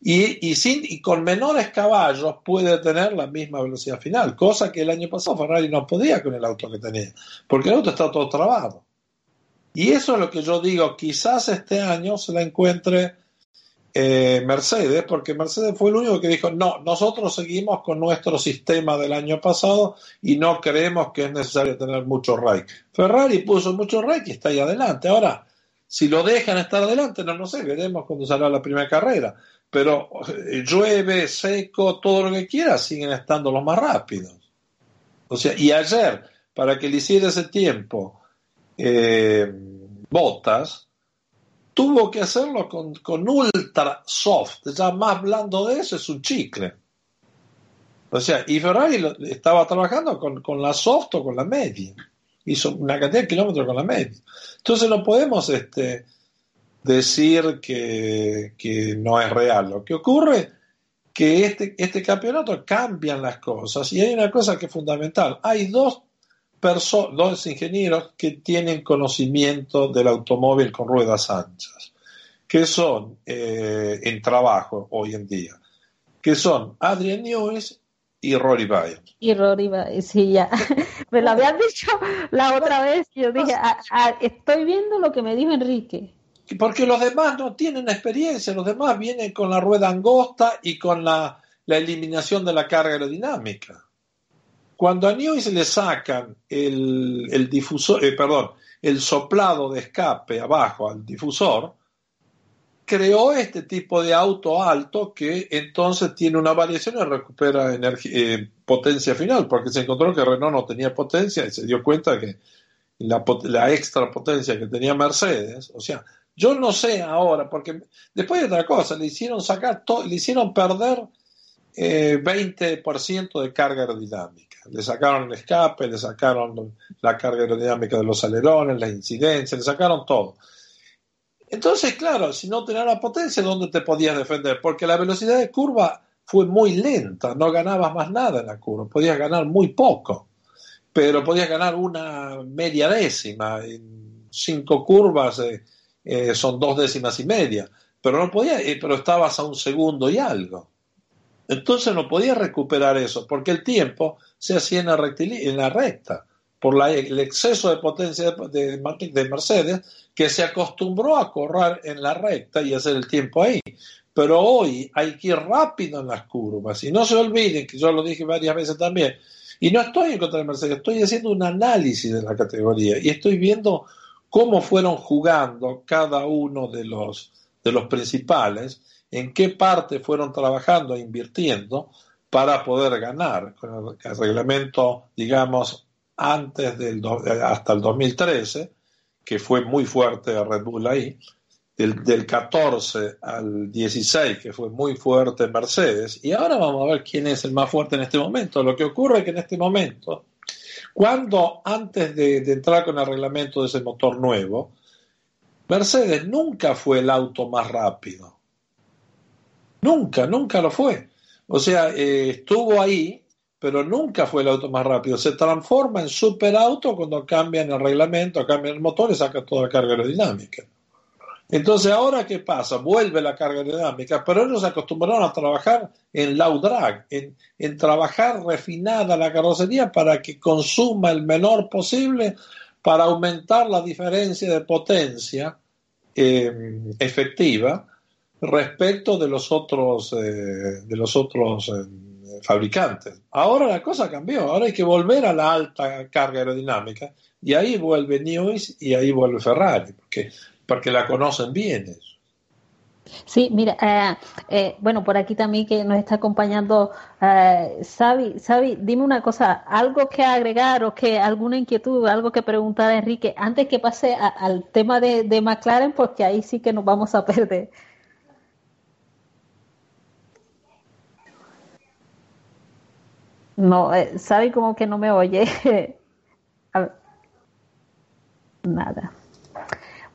Y, y, sin, y con menores caballos puede tener la misma velocidad final, cosa que el año pasado Ferrari no podía con el auto que tenía, porque el auto está todo trabado. Y eso es lo que yo digo, quizás este año se la encuentre eh, Mercedes, porque Mercedes fue el único que dijo, no, nosotros seguimos con nuestro sistema del año pasado y no creemos que es necesario tener mucho rake. Ferrari puso mucho rake y está ahí adelante. Ahora, si lo dejan estar adelante, no, no sé, veremos cuando salga la primera carrera. Pero eh, llueve, seco, todo lo que quiera, siguen estando los más rápidos. O sea, y ayer, para que le hiciera ese tiempo eh, Botas, tuvo que hacerlo con, con ultra soft. Ya más blando de eso es un chicle. O sea, y Ferrari estaba trabajando con, con la soft o con la media hizo una cantidad de kilómetros con la media. Entonces no podemos este, decir que, que, no es real. Lo que ocurre que este, este campeonato cambian las cosas y hay una cosa que es fundamental. Hay dos, dos ingenieros que tienen conocimiento del automóvil con ruedas anchas, que son eh, en trabajo hoy en día, que son Adrian Newis y Rory Baez. Y Rory Baez, sí, ya. me lo habían dicho la otra vez. Yo dije, ah, ah, estoy viendo lo que me dijo Enrique. Porque los demás no tienen experiencia, los demás vienen con la rueda angosta y con la, eliminación de la carga aerodinámica. Cuando a se le sacan el, el difusor, eh, perdón, el soplado de escape abajo al difusor, creó este tipo de auto alto que entonces tiene una variación y recupera eh, potencia final, porque se encontró que Renault no tenía potencia y se dio cuenta que la, extra potencia que tenía Mercedes, o sea, yo no sé ahora, porque después de otra cosa, le hicieron sacar, le hicieron perder eh, 20% de carga aerodinámica. Le sacaron el escape, le sacaron la carga aerodinámica de los alerones, la incidencia, le sacaron todo. Entonces, claro, si no tenías la potencia, ¿dónde te podías defender? Porque la velocidad de curva fue muy lenta, no ganabas más nada en la curva, podías ganar muy poco, pero podías ganar una media décima, en cinco curvas eh, eh, son dos décimas y media, pero no podía, eh, pero estabas a un segundo y algo. Entonces no podías recuperar eso, porque el tiempo se hacía en la, en la recta, por el exceso de potencia de Mercedes, que se acostumbró a correr en la recta y hacer el tiempo ahí. Pero hoy hay que ir rápido en las curvas. Y no se olviden, que yo lo dije varias veces también, Y no estoy en contra de Mercedes, estoy haciendo un análisis de la categoría y estoy viendo cómo fueron jugando cada uno de los, de los principales, en qué parte fueron trabajando e invirtiendo para poder ganar. Con el reglamento, digamos, antes del hasta el 2013, que fue muy fuerte Red Bull ahí, del, del 14 al 16, que fue muy fuerte Mercedes, y ahora vamos a ver quién es el más fuerte en este momento. Lo que ocurre es que en este momento, cuando antes de, entrar con el reglamento de ese motor nuevo, Mercedes nunca fue el auto más rápido. Nunca, nunca lo fue. O sea, eh, estuvo ahí, pero nunca fue el auto más rápido. Se transforma en superauto cuando cambian el reglamento, cambian el motor y saca toda la carga aerodinámica. Entonces, ahora qué pasa? Vuelve la carga aerodinámica, pero ellos se acostumbraron a trabajar en low drag, en, en trabajar refinada la carrocería para que consuma el menor posible para aumentar la diferencia de potencia eh, efectiva respecto de los otros, eh, de los otros eh, fabricantes. Ahora la cosa cambió, ahora hay que volver a la alta carga aerodinámica y ahí vuelve Newey y ahí vuelve Ferrari, porque porque la conocen bien. Sí, mira, eh, eh, bueno, por aquí también que nos está acompañando eh, Sabi, dime una cosa, algo que agregar o que alguna inquietud, algo que preguntar a Enrique, antes que pase al tema de, de, McLaren, porque ahí sí que nos vamos a perder. No, eh, Sabi como que no me oye. Nada.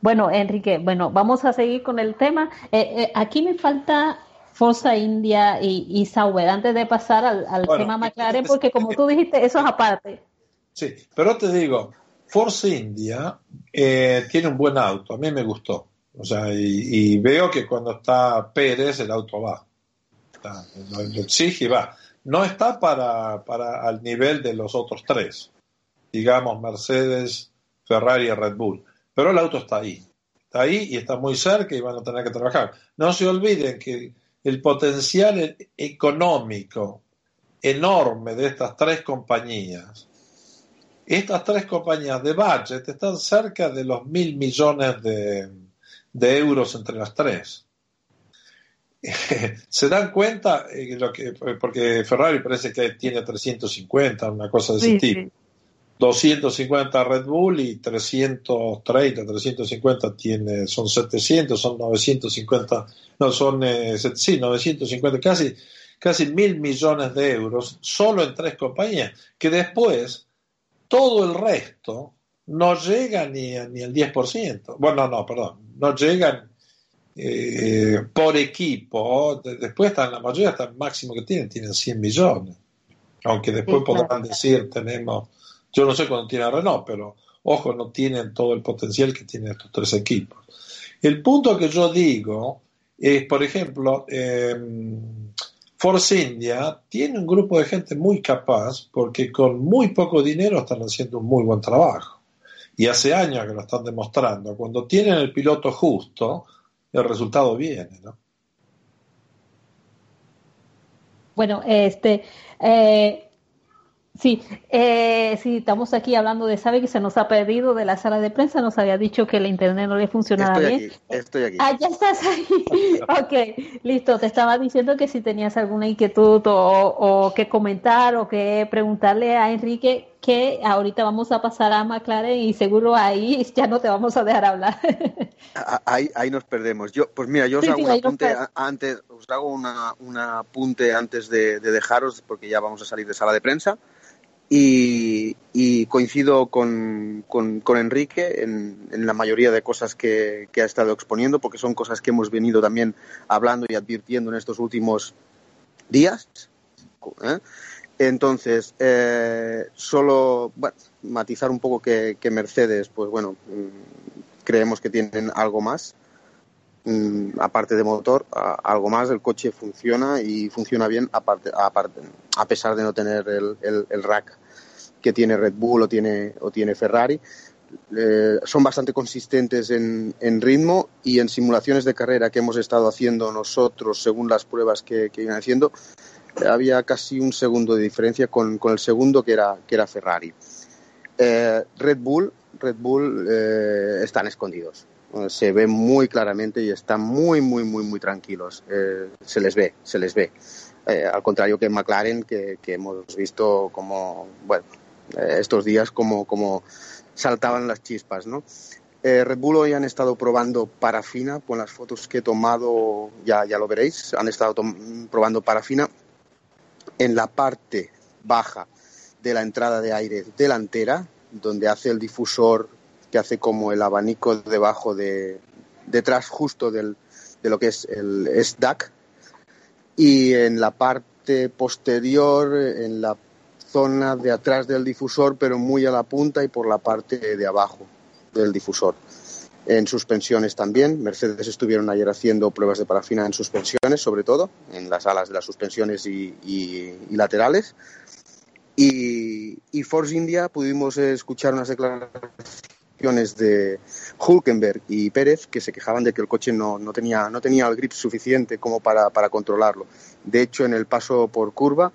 Bueno, Enrique, bueno, vamos a seguir con el tema. Eh, eh, aquí me falta Forza India y, y Sauber, antes de pasar al, tema McLaren, porque como tú dijiste, eso es aparte. Sí, pero te digo, Forza India eh, tiene un buen auto, a mí me gustó. O sea, y, veo que cuando está Pérez, el auto va. lo, exige y va. No está para, para al nivel de los otros tres, digamos Mercedes, Ferrari y Red Bull pero el auto está ahí. Está ahí y está muy cerca y van a tener que trabajar. No se olviden que el potencial económico enorme de estas tres compañías, estas tres compañías de budget están cerca de los mil millones de, euros entre las tres. se dan cuenta eh, lo que, porque Ferrari parece que tiene 350, una cosa de ese tipo. 250 Red Bull y 330, 350 tiene, son 700, son 950, no, son, eh, sí, 950, casi, casi mil millones de euros solo en tres compañías, que después todo el resto no llega ni, ni al 10%. Bueno, no, perdón, no llegan eh, por equipo, después están, la mayoría hasta el máximo que tienen, tienen 100 millones. Aunque después podrán decir, tenemos yo no sé cuándo tiene Renault, pero ojo, no tienen todo el potencial que tienen estos tres equipos. El punto que yo digo es, por ejemplo, eh, Force India tiene un grupo de gente muy capaz porque con muy poco dinero están haciendo un muy buen trabajo. Y hace años que lo están demostrando. Cuando tienen el piloto justo, el resultado viene, ¿no? Bueno, este, eh, Sí, eh, sí, estamos aquí hablando de Sabe que se nos ha perdido de la sala de prensa, nos había dicho que el internet no le funcionaba bien. estoy aquí. Ah, ya estás ahí. ok, listo. Te estaba diciendo que si tenías alguna inquietud o, o que comentar o que preguntarle a Enrique, que ahorita vamos a pasar a McLaren y seguro ahí ya no te vamos a dejar hablar. ahí, ahí nos perdemos. Yo, pues mira, yo os hago un apunte antes, os hago una, un apunte antes de dejaros porque ya vamos a salir de sala de prensa. Y, coincido con, con, Enrique en, la mayoría de cosas que, ha estado exponiendo, porque son cosas que hemos venido también hablando y advirtiendo en estos últimos días. ¿eh? Entonces, eh, solo matizar un poco que, Mercedes, pues bueno, mm, creemos que tienen algo más, mm, aparte de motor, algo más. El coche funciona y funciona bien, aparte, aparte a pesar de no tener el, el rack que tiene Red Bull o tiene, o tiene Ferrari. Eh, son bastante consistentes en, ritmo y en simulaciones de carrera que hemos estado haciendo nosotros según las pruebas que, que iban haciendo. Había casi un segundo de diferencia con, con el segundo que era, que era Ferrari. Eh, Red Bull, Red Bull eh, están escondidos. Se ve muy claramente y están muy, muy, muy, muy tranquilos. Eh, se les ve, se les ve. al contrario que McLaren, que, que hemos visto como, bueno, estos días como, como saltaban las chispas, ¿no? Red Bull hoy han estado probando parafina, con las fotos que he tomado ya, ya lo veréis, han estado probando parafina en la parte baja de la entrada de aire delantera, donde hace el difusor que hace como el abanico debajo de, detrás justo del, de lo que es el SDAC, y en la parte posterior, en la zona de atrás del difusor, pero muy a la punta y por la parte de abajo del difusor. En suspensiones también. Mercedes estuvieron ayer haciendo pruebas de parafina en suspensiones, sobre todo, en las alas de las suspensiones y laterales. Y, Force India pudimos escuchar unas declaraciones de Hulkenberg y Pérez que se quejaban de que el coche no, no, tenía, no tenía el grip suficiente como para, para controlarlo. De hecho, en el paso por curva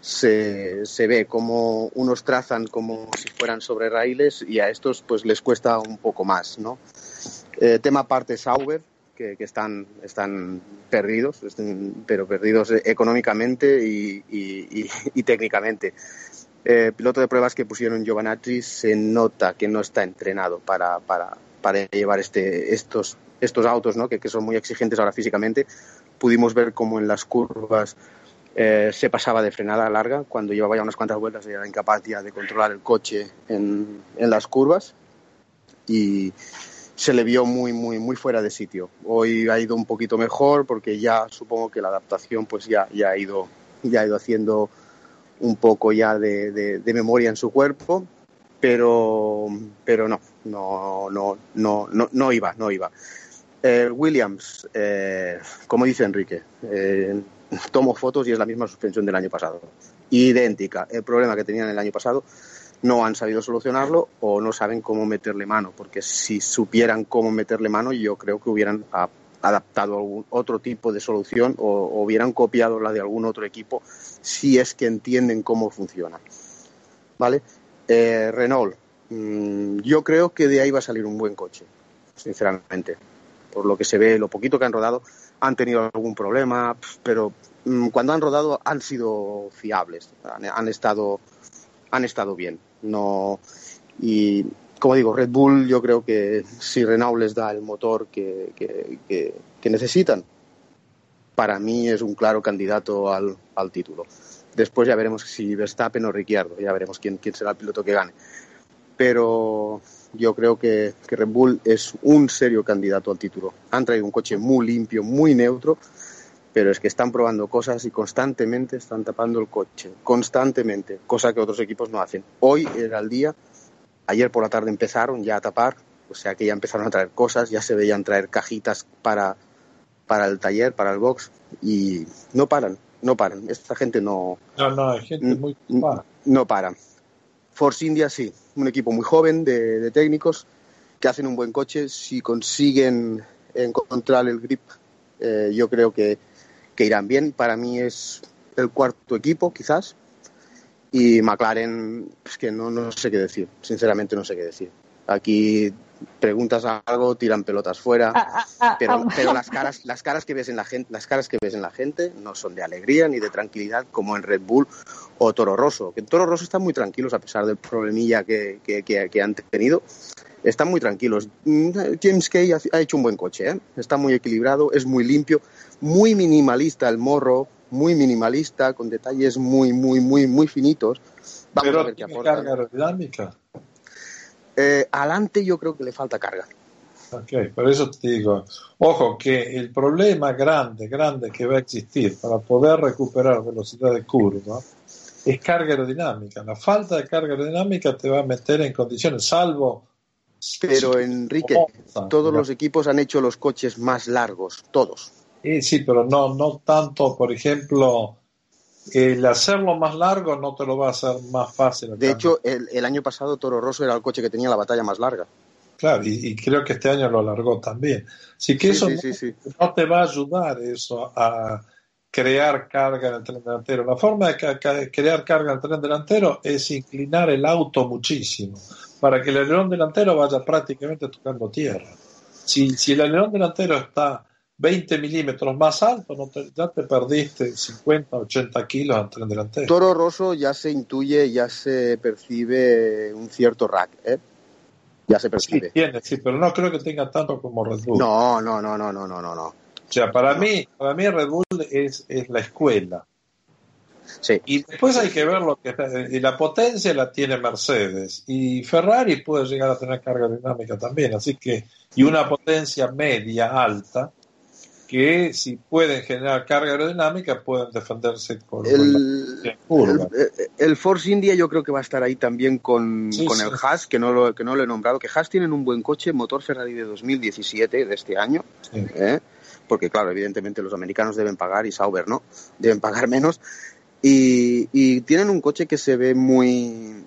se, se, ve como unos trazan como si fueran sobre raíles y a estos pues les cuesta un poco más, ¿no? Eh, tema aparte Sauber, que, están, están perdidos, pero perdidos económicamente y, técnicamente. Eh, piloto de pruebas que pusieron Giovanatti se nota que no está entrenado para, para, para llevar este, estos, estos autos, ¿no? que, que, son muy exigentes ahora físicamente. Pudimos ver cómo en las curvas eh, se pasaba de frenada larga, cuando llevaba ya unas cuantas vueltas y era incapaz ya de controlar el coche en, en las curvas. Y, se le vio muy, muy, muy fuera de sitio. Hoy ha ido un poquito mejor porque ya supongo que la adaptación pues ya, ya, ha, ido, ya ha ido haciendo un poco ya de, de, memoria en su cuerpo, pero, pero no, no, no, no, no, no iba, no iba. Eh, Williams, eh, como dice Enrique, eh, tomo fotos y es la misma suspensión del año pasado. Idéntica. El problema que tenían el año pasado no han sabido solucionarlo o no saben cómo meterle mano, porque si supieran cómo meterle mano, yo creo que hubieran adaptado algún otro tipo de solución o, hubieran copiado la de algún otro equipo si es que entienden cómo funciona. ¿Vale? Eh, Renault, mm, yo creo que de ahí va a salir un buen coche, sinceramente. Por lo que se ve, lo poquito que han rodado, han tenido algún problema, pero mm, cuando han rodado han sido fiables, han estado, han estado bien. No, y como digo, Red Bull yo creo que si Renault les da el motor que, que, necesitan, para mí es un claro candidato al, al, título. Después ya veremos si Verstappen o Ricciardo, ya veremos quién, quién será el piloto que gane. Pero yo creo que, que, Red Bull es un serio candidato al título. Han traído un coche muy limpio, muy neutro, pero es que están probando cosas y constantemente están tapando el coche, constantemente, cosa que otros equipos no hacen. Hoy era el día, ayer por la tarde empezaron ya a tapar, o sea que ya empezaron a traer cosas, ya se veían traer cajitas para, para el taller, para el box, y no paran, no paran. Esta gente no. No, no, hay gente muy. No para. Force India sí, un equipo muy joven de, de técnicos que hacen un buen coche. Si consiguen encontrar el grip, eh, yo creo que que irán bien. Para mí es el cuarto equipo, quizás. Y McLaren, es que no, no sé qué decir. Sinceramente, no sé qué decir. Aquí preguntas algo, tiran pelotas fuera, ah, ah, ah, pero, pero las caras, las caras que ves en la gente, las caras que ves en la gente no son de alegría ni de tranquilidad como en Red Bull o Toro Rosso. Que en Toro Rosso están muy tranquilos a pesar del problemilla que, que, que, han tenido. Están muy tranquilos. Mm, James Kay ha hecho un buen coche, ¿eh? está muy equilibrado, es muy limpio muy minimalista el morro, muy minimalista, con detalles muy, muy, muy, muy finitos. Vamos Pero a ver qué aporta. carga aerodinámica? Eh, adelante yo creo que le falta carga. Ok, por eso te digo, ojo, que el problema grande, grande que va a existir para poder recuperar velocidad de curva es carga aerodinámica. La falta de carga aerodinámica te va a meter en condiciones, salvo... Pero Enrique, todos los equipos han hecho los coches más largos, todos sí, pero no, no tanto, por ejemplo, el hacerlo más largo no te lo va a hacer más fácil. De hecho, el, año pasado Toro Rosso era el coche que tenía la batalla más larga. Claro, y, creo que este año lo alargó también. Así que eso no, te va a ayudar eso a, crear carga en el tren delantero. La forma de crear carga en el tren delantero es inclinar el auto muchísimo para que el alerón delantero vaya prácticamente tocando tierra. Si, si el alerón delantero está 20 milímetros más alto, no ya te perdiste 50, 80 kilos al tren delantero. Toro Rosso ya se intuye, ya se percibe un cierto rack, ¿eh? Ya se percibe. Sí, tiene, sí, pero no creo que tenga tanto como Red Bull. No, no, no, no, no, no, no. O sea, para mí, para mí Red Bull es, es la escuela. Sí. Y después hay que ver lo que y la potencia la tiene Mercedes y Ferrari puede llegar a tener carga dinámica también, así que y una potencia media alta que si pueden generar carga aerodinámica pueden defenderse con el, el, Force India yo creo que va a estar ahí también con, con el Haas que no lo que no lo he nombrado que Haas tienen un buen coche motor Ferrari de 2017 de este año ¿eh? porque claro, evidentemente los americanos deben pagar y Sauber no, deben pagar menos. Y, tienen un coche que se ve muy...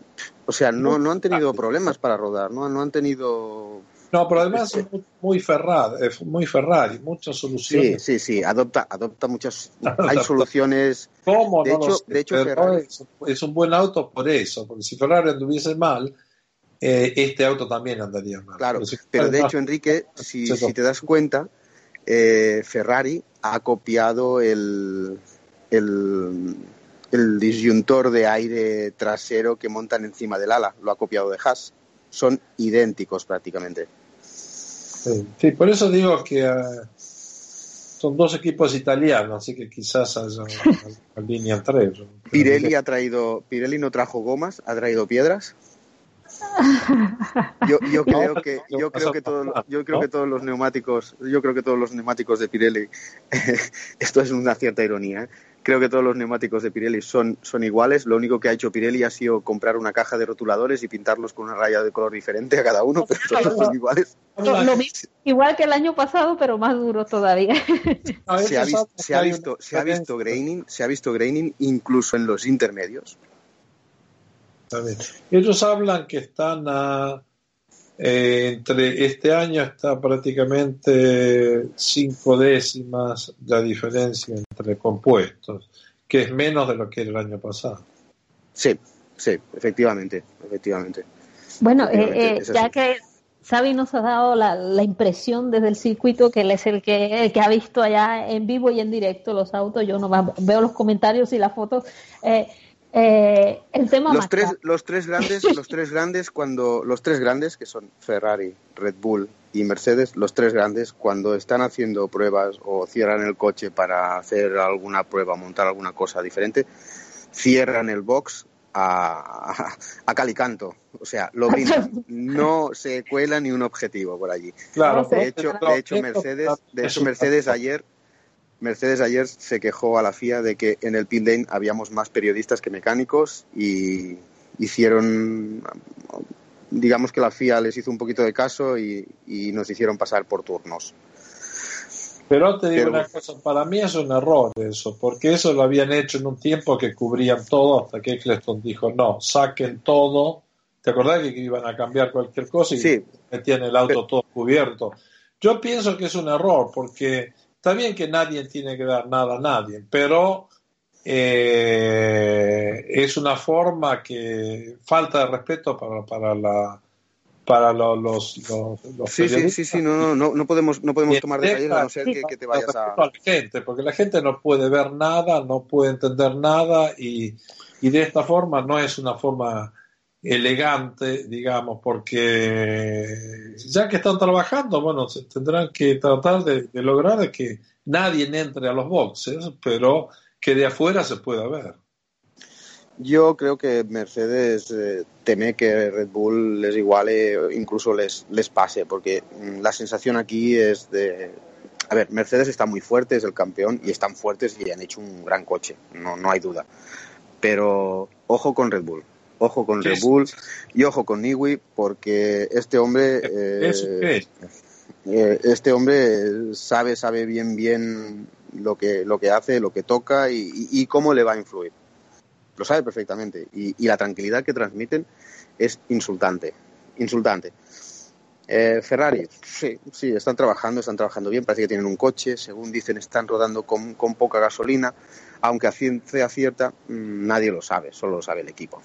O sea, no, no han tenido problemas para rodar, no, no han tenido... No, pero además es muy Ferrari, muy Ferrari, muchas soluciones. Sí, sí, sí, adopta, adopta muchas... Hay soluciones... ¿Cómo? De hecho, de hecho Ferrari... es, un buen auto por eso, porque si Ferrari anduviese mal, eh, este auto también andaría mal. Claro, pero, de hecho, Enrique, si, si te das cuenta, eh, Ferrari ha copiado el, el, disyuntor de aire trasero que montan encima del ala, lo ha copiado de Haas. Son idénticos prácticamente. Sí, por eso digo que eh, son dos equipos italianos, así que quizás haya una línea entre ellos. Pirelli ha traído, Pirelli no trajo gomas, ha traído piedras. Yo, yo creo que yo creo que todos yo creo que todos los neumáticos yo creo que todos los neumáticos de Pirelli esto es una cierta ironía ¿eh? Creo que todos los neumáticos de Pirelli son son iguales. Lo único que ha hecho Pirelli ha sido comprar una caja de rotuladores y pintarlos con una raya de color diferente a cada uno pero todos son iguales. Igual que el año pasado pero más duro todavía. Se ha, visto, se ha visto se ha visto graining se ha visto graining incluso en los intermedios. Ellos hablan que están a, eh, entre este año está prácticamente cinco décimas la diferencia entre compuestos, que es menos de lo que era el año pasado. Sí, sí, efectivamente, efectivamente. Bueno, eh, eh, ya que Xavi nos ha dado la, impresión desde el circuito que él es el que, que ha visto allá en vivo y en directo los autos, yo no veo los comentarios y las fotos. Eh, eh, el tema los tres, los tres grandes, los tres grandes cuando los tres grandes que son Ferrari, Red Bull y Mercedes, los tres grandes cuando están haciendo pruebas o cierran el coche para hacer alguna prueba, montar alguna cosa diferente, cierran el box a, a, calicanto, o sea, lo brindan, no se cuela ni un objetivo por allí. Claro, de hecho, de hecho Mercedes, de hecho Mercedes ayer Mercedes ayer se quejó a la FIA de que en el pit lane habíamos más periodistas que mecánicos y hicieron, digamos que la FIA les hizo un poquito de caso y, nos hicieron pasar por turnos. Pero te digo una cosa, para mí es un error eso, porque eso lo habían hecho en un tiempo que cubrían todo hasta que Eccleston dijo, no, saquen todo. ¿Te acordás que iban a cambiar cualquier cosa y metían el auto todo cubierto? Yo pienso que es un error, porque Está bien que nadie tiene que dar nada a nadie, pero eh, es una forma que falta de respeto para, para la para los, los, sí, sí, sí, sí, no, no, no podemos, no podemos tomar detalles a no ser que, te vayas a... la gente, porque la gente no puede ver nada, no puede entender nada y, y de esta forma no es una forma elegante, digamos, porque ya que están trabajando, bueno, tendrán que tratar de, lograr que nadie entre a los boxes, pero que de afuera se pueda ver. Yo creo que Mercedes eh, teme que Red Bull les iguale, incluso les, les pase, porque mm, la sensación aquí es de... A ver, Mercedes está muy fuerte, es el campeón, y están fuertes y han hecho un gran coche, no, no hay duda. Pero ojo con Red Bull ojo con Red Bull y ojo con Niwi porque este hombre eh, eh, este hombre sabe sabe bien bien lo que lo que hace lo que toca y, cómo le va a influir. Lo sabe perfectamente y, la tranquilidad que transmiten es insultante insultante. Eh, Ferrari, sí, sí, están trabajando, están trabajando bien, parece que tienen un coche, según dicen están rodando con, con poca gasolina, aunque a ciencia cierta mm, nadie lo sabe, solo lo sabe el equipo.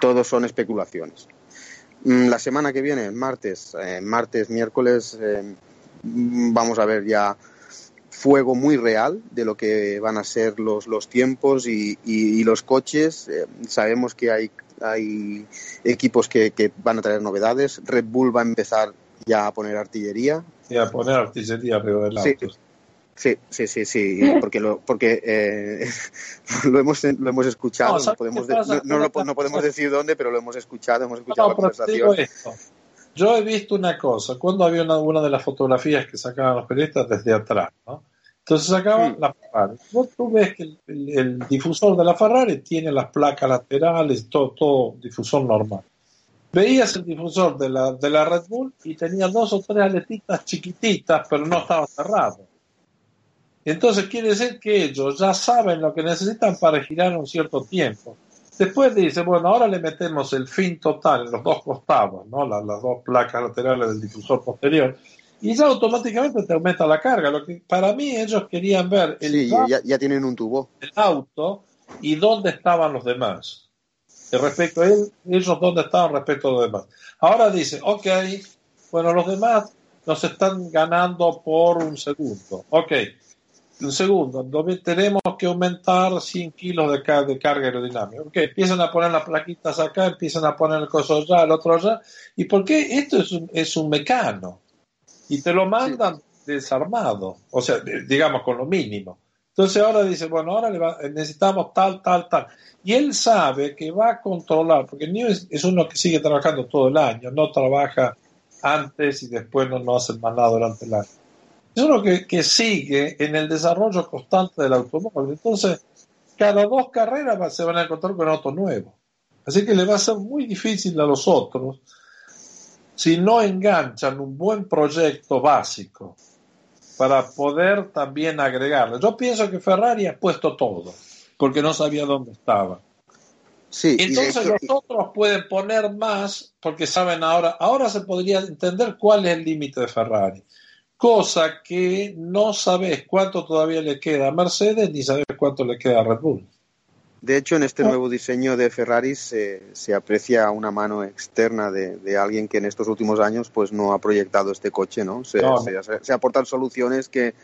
Todos son especulaciones. Mm, la semana que viene, martes, eh, martes, miércoles, eh, mm, vamos a ver ya fuego muy real de lo que van a ser los, los tiempos y, y, y los coches. Eh, sabemos que hay, hay equipos que, que, van a traer novedades. Red Bull va a empezar ya a poner artillería. Y a poner artillería arriba del sí. Sí, sí, sí, sí, porque lo, porque eh, lo hemos lo hemos escuchado, no, no podemos de, no, no, lo, no, podemos decir dónde, pero lo hemos escuchado, hemos escuchado la conversación. Yo he visto una cosa, cuando había una, una, de las fotografías que sacaban los periodistas desde atrás, ¿no? Entonces sacaban sí. la Ferrari. Vos tú ves que el, el, el, difusor de la Ferrari tiene las placas laterales, todo, todo difusor normal. Veías el difusor de la, de la Red Bull y tenía dos o tres aletitas chiquititas, pero no estaba cerrado. Entonces quiere decir que ellos ya saben lo que necesitan para girar un cierto tiempo. Después dice, bueno, ahora le metemos el fin total en los dos costados, ¿no? las, las dos placas laterales del difusor posterior, y ya automáticamente te aumenta la carga. Lo que para mí ellos querían ver el, sí, ya, ya, tienen un tubo. el auto y dónde estaban los demás. Y respecto a él, ellos dónde estaban respecto a los demás. Ahora dice, ok, bueno, los demás nos están ganando por un segundo. Ok, un segundo, tenemos que aumentar 100 kilos de, car de carga aerodinámica. Okay, empiezan a poner las plaquitas acá, empiezan a poner el coso allá, el otro allá. ¿Y por qué? Esto es un, es un mecano. Y te lo mandan sí. desarmado, o sea, digamos con lo mínimo. Entonces ahora dice, bueno, ahora va, necesitamos tal, tal, tal. Y él sabe que va a controlar, porque el niño es, es, uno que sigue trabajando todo el año, no trabaja antes y después no, no hace más nada durante el año es uno que, que, sigue en el desarrollo constante del automóvil. Entonces, cada dos carreras se van a encontrar con auto nuevo. Así que le va a ser muy difícil a los otros si no enganchan un buen proyecto básico para poder también agregarlo. Yo pienso que Ferrari ha puesto todo, porque no sabía dónde estaba. Sí, Entonces hecho, los otros pueden poner más porque saben ahora, ahora se podría entender cuál es el límite de Ferrari cosa que no sabes cuánto todavía le queda a Mercedes ni sabes cuánto le queda a Red Bull. De hecho, en este nuevo diseño de Ferrari se, se aprecia una mano externa de, de, alguien que en estos últimos años pues no ha proyectado este coche, ¿no? Se, no, se, aportan soluciones que,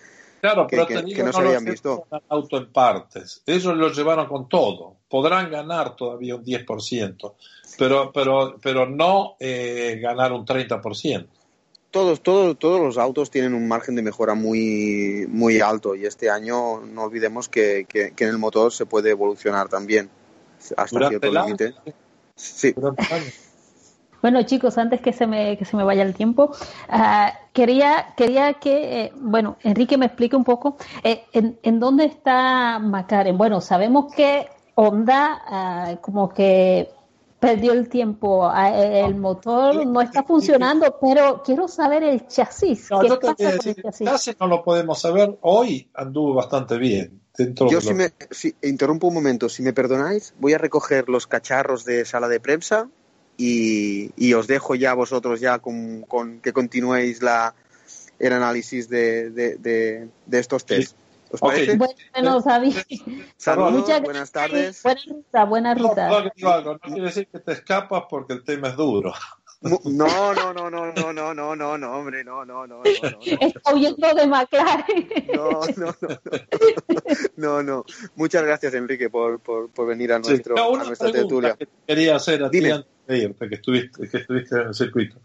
claro, que, pero que, que no, no se habían visto. auto en partes. Ellos lo llevaron con todo. Podrán ganar todavía un 10%, pero, pero, pero no eh, ganar un 30% todos, todos, todos los autos tienen un margen de mejora muy, muy alto y este año no olvidemos que, que, que en el motor se puede evolucionar también hasta Durante cierto límite. Sí. Bueno, chicos, antes que se me, que se me vaya el tiempo, uh, quería, quería que, eh, bueno, Enrique me explique un poco eh, en, en, dónde está McLaren. Bueno, sabemos que Honda uh, como que perdió el tiempo, el motor no está funcionando, pero quiero saber el chasis. No, ¿Qué yo pasa decir, con el chasis? no lo podemos saber, hoy anduvo bastante bien. Dentro yo si me si, interrumpo un momento, si me perdonáis, voy a recoger los cacharros de sala de prensa y, y os dejo ya vosotros ya con, con que continuéis la, el análisis de, de, de, de estos test. Sí. ¿Os okay. Bueno, David. Saludos, Muchas buenas tardes. Buena ruta, buena ruta. No, no, no, no quiere decir que te escapas porque el tema es duro. No, no, no, no, no, no, no, no, no, hombre, no, no, no, no, no. Está huyendo de McLaren. No, no, no, no, no. Muchas gracias, Enrique, por, por, por venir a, nuestro, sí. no, a nuestra tertulia. Que quería hacer a ti antes de irte, que estuviste, que estuviste en el circuito.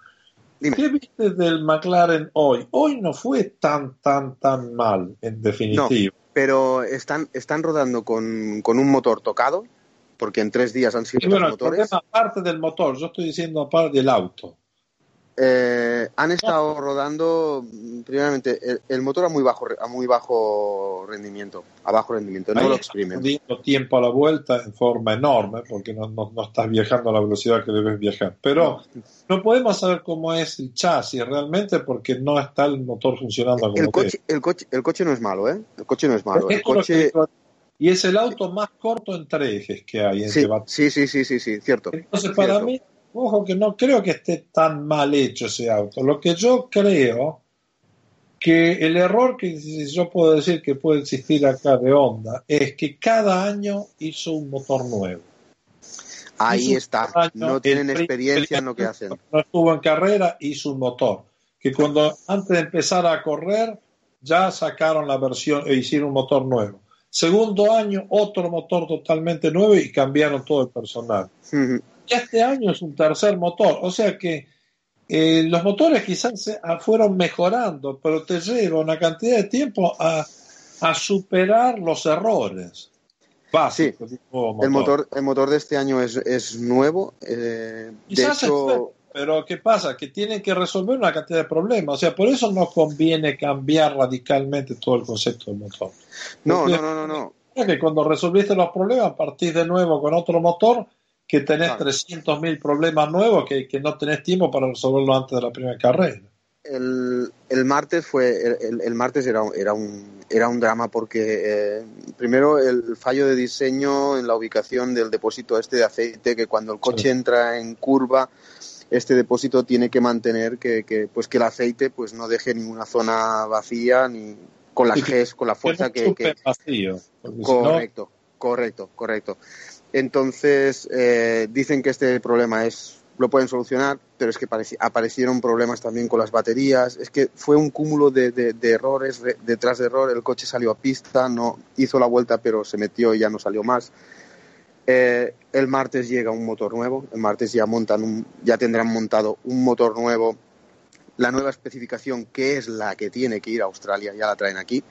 Dime. ¿Qué viste del McLaren hoy? Hoy no fue tan, tan, tan mal, en definitiva. No, pero están, están rodando con, con un motor tocado, porque en tres días han sido y bueno, los motores. El problema aparte del motor, yo estoy diciendo aparte del auto. Eh, han estado rodando primeramente el, el, motor a muy bajo a muy bajo rendimiento a bajo rendimiento no Ahí lo exprimen tiempo a la vuelta en forma enorme porque no, no, no, estás viajando a la velocidad que debes viajar pero no. podemos saber cómo es el chasis realmente porque no está el motor funcionando como el coche el coche el coche no es malo eh el coche no es malo el coche y es el auto más corto entre ejes que hay en sí, sí, sí, sí, sí, sí, cierto. Entonces, para cierto. mí, ojo que no creo que esté tan mal hecho ese auto. Lo que yo creo que el error que yo puedo decir que puede existir acá de Honda es que cada año hizo un motor nuevo. Ahí está, no tienen experiencia en lo que hacen. No estuvo en carrera, hizo un motor. Que cuando antes de empezar a correr ya sacaron la versión e hicieron un motor nuevo. Segundo año, otro motor totalmente nuevo y cambiaron todo el personal. Este año es un tercer motor. O sea que eh, los motores quizás se, ah, fueron mejorando, pero te lleva una cantidad de tiempo a, superar los errores. Sí, el motor, el motor de este año es, es nuevo. Eh, de hecho, pero ¿qué pasa? Que tienen que resolver una cantidad de problemas. O sea, por eso no conviene cambiar radicalmente todo el concepto del motor. No, no, no, no, no. Que cuando resolviste los problemas, partís de nuevo con otro motor que tenés 300.000 problemas nuevos que, que, no tenés tiempo para resolverlo antes de la primera carrera. El, el martes fue el, el, martes era, era un era un drama porque eh, primero el fallo de diseño en la ubicación del depósito este de aceite que cuando el coche entra en curva este depósito tiene que mantener que, que, pues que el aceite pues no deje ninguna zona vacía ni con las Gs, con la fuerza que, que, vacío, correcto, correcto, correcto. Entonces eh, dicen que este problema es lo pueden solucionar, pero es que aparecieron problemas también con las baterías. Es que fue un cúmulo de, errores detrás de error. El coche salió a pista, no hizo la vuelta, pero se metió y ya no salió más. Eh, el martes llega un motor nuevo, el martes ya montan un, ya tendrán montado un motor nuevo, la nueva especificación que es la que tiene que ir a Australia, ya la traen aquí.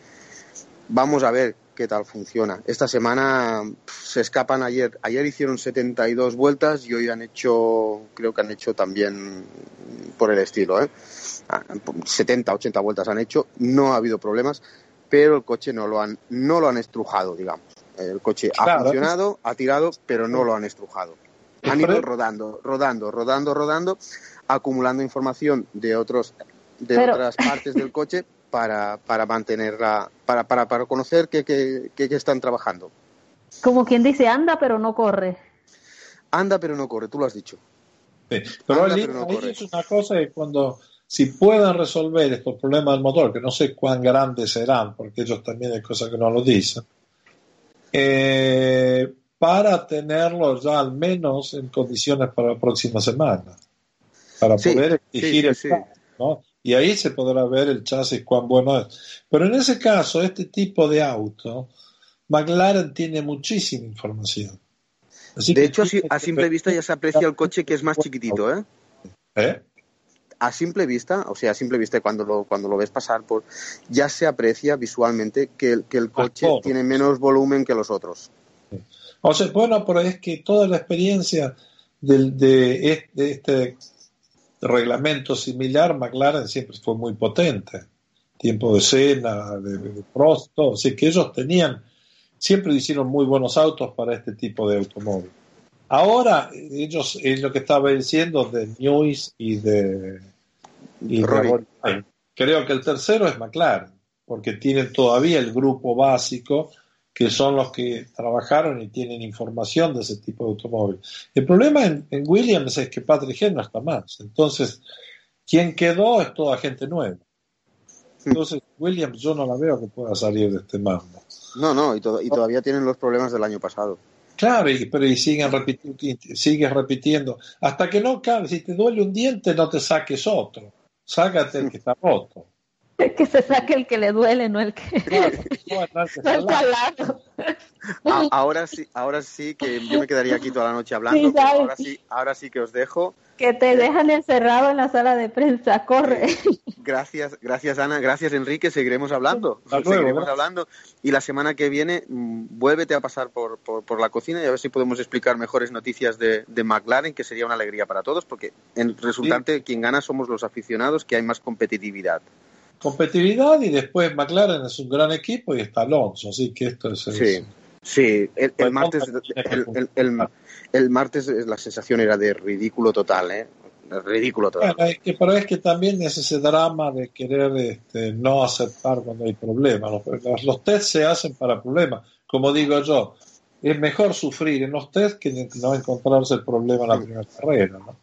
Vamos a ver qué tal funciona. Esta semana se escapan ayer, ayer hicieron 72 vueltas y hoy han hecho, creo que han hecho también por el estilo, ¿eh? 70, ah, 80 vueltas han hecho, no ha habido problemas, pero el coche no lo han, no lo han estrujado, digamos. El coche ha funcionado, ha tirado, pero no lo han estrujado. Han ido rodando, rodando, rodando, rodando, acumulando información de otros de otras partes del coche para, para mantenerla, para, para, para conocer que, que, que, están trabajando. Como quien dice, anda pero no corre. Anda pero no corre, tú lo has dicho. Sí. Pero ahí, es una cosa que cuando si puedan resolver estos problemas del motor, que no sé cuán grandes serán, porque ellos también hay cosas que no lo dicen, eh, para tenerlos ya al menos en condiciones para la próxima semana, para poder exigir el ¿no? Y ahí se podrá ver el chasis cuán bueno es. Pero en ese caso, este tipo de auto, McLaren tiene muchísima información. de hecho, a simple vista ya se aprecia el coche que es más chiquitito, ¿eh? ¿Eh? a simple vista, o sea, a simple vista cuando lo, cuando lo ves pasar, por, ya se aprecia visualmente que, el, que el coche tiene menos volumen que los otros. O sea, bueno, pero es que toda la experiencia del, de, este reglamento similar, McLaren siempre fue muy potente. Tiempo de cena, de, de Prost, todo. Así que ellos tenían, siempre hicieron muy buenos autos para este tipo de automóvil. Ahora, ellos, es lo que estaba diciendo de News y de y Creo que el tercero es McLaren, porque tienen todavía el grupo básico que son los que trabajaron y tienen información de ese tipo de automóvil. El problema en, Williams es que Patrick Henry no está más. Entonces, quien quedó es toda gente nueva. Entonces, Williams yo no la veo que pueda salir de este mando. No, no, y, y todavía tienen los problemas del año pasado. Claro, y, pero y siguen repitiendo, sigues repitiendo. Hasta que no cabe, si te duele un diente, no te saques otro sácate el que está roto. Que se saque el que le duele, no el que. ahora sí, ahora sí que yo me quedaría aquí toda la noche hablando. ahora sí, ahora sí que os dejo. Que te dejan encerrado en la sala de prensa, corre. Gracias, gracias Ana, gracias Enrique, seguiremos hablando. seguiremos hablando. Y la semana que viene, mm, vuélvete a pasar por, por, la cocina y a ver si podemos explicar mejores noticias de, de McLaren, que sería una alegría para todos, porque en resultante quien gana somos los aficionados, que hay más competitividad competitividad y después McLaren es un gran equipo y está Alonso, así que esto es... Sí, sí. El, martes, el, martes la sensación era de ridículo total, ¿eh? Ridículo total. que, pero es que también es ese drama de querer este, no aceptar cuando hay problemas. Los, los test se hacen para problemas. Como digo yo, es mejor sufrir en los test que no encontrarse el problema en la primera carrera. ¿no?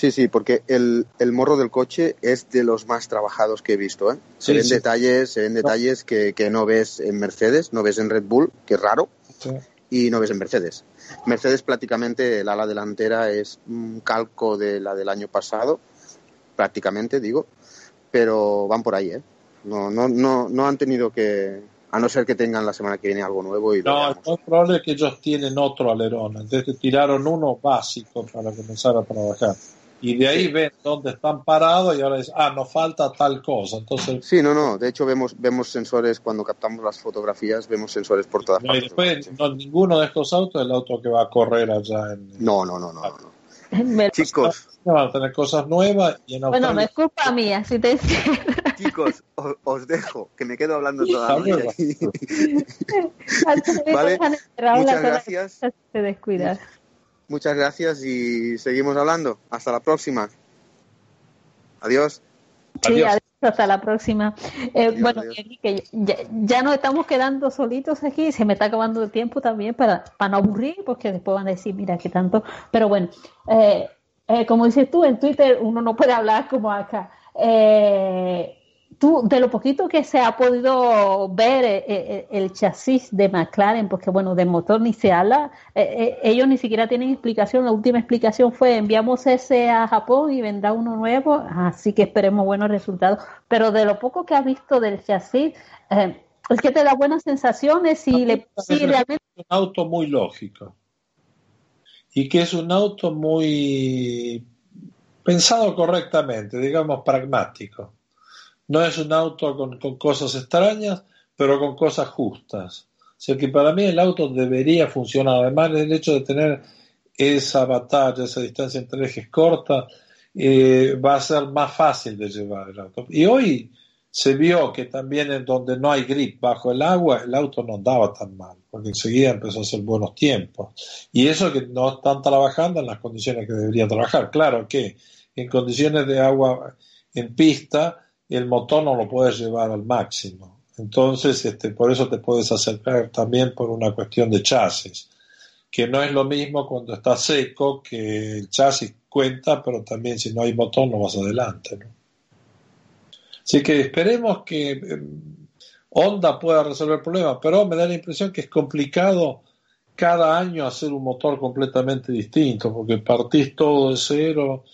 Sí, sí, porque el, el, morro del coche es de los más trabajados que he visto. ¿eh? Se ven detalles, se ven detalles que, que, no ves en Mercedes, no ves en Red Bull, que es raro, sí. y no ves en Mercedes. Mercedes prácticamente el ala delantera es un calco de la del año pasado, prácticamente digo, pero van por ahí, ¿eh? No, no, no, no han tenido que, a no ser que tengan la semana que viene algo nuevo. Y no, es probable que ellos tienen otro alerón, entonces tiraron uno básico para comenzar a trabajar. Y de ahí sí. ven dónde están parados y ahora dicen, ah, nos falta tal cosa. Entonces, sí, no, no, de hecho vemos, vemos sensores cuando captamos las fotografías, vemos sensores por todas no, partes. Y después, no, ninguno de estos autos es el auto que va a correr allá en... No, no, no, no. no. Chicos. Van a tener cosas nuevas y en Bueno, no es culpa mía, si te Chicos, os, os, dejo, que me quedo hablando toda la noche. vale, muchas gracias. Te descuidas. Muchas gracias y seguimos hablando. Hasta la próxima. Adiós. Sí, adiós. adiós hasta la próxima. Eh, adiós, bueno, adiós. Enrique, ya, ya, nos estamos quedando solitos aquí. Se me está acabando el tiempo también para, para no aburrir, porque después van a decir, mira, qué tanto. Pero bueno, eh, eh, como dices tú, en Twitter uno no puede hablar como acá. Eh, tú, de lo poquito que se ha podido ver eh, eh, el chasis de McLaren, porque bueno, de motor ni se habla, eh, ellos ni siquiera tienen explicación. La última explicación fue enviamos ese a Japón y vendrá uno nuevo, así que esperemos buenos resultados. Pero de lo poco que ha visto del chasis, es que te da buenas sensaciones y le sí, realmente... un auto muy lógico y que es un auto muy pensado correctamente, digamos pragmático. No es un auto con, cosas extrañas, pero con cosas justas. O sea que para mí el auto debería funcionar. Además, el hecho de tener esa batalla, esa distancia entre ejes corta, eh, va a ser más fácil de llevar el auto. Y hoy se vio que también en donde no hay grip bajo el agua, el auto no andaba tan mal, porque enseguida empezó a hacer buenos tiempos. Y eso que no están trabajando en las condiciones que deberían trabajar. Claro que en condiciones de agua en pista, el motor no lo puedes llevar al máximo. Entonces, este, por eso te puedes acercar también por una cuestión de chasis, que no es lo mismo cuando está seco, que el chasis cuenta, pero también si no hay motor no vas adelante. Así que esperemos que eh, Honda pueda resolver el problema, pero me da la impresión que es complicado cada año hacer un motor completamente distinto, porque partís todo de cero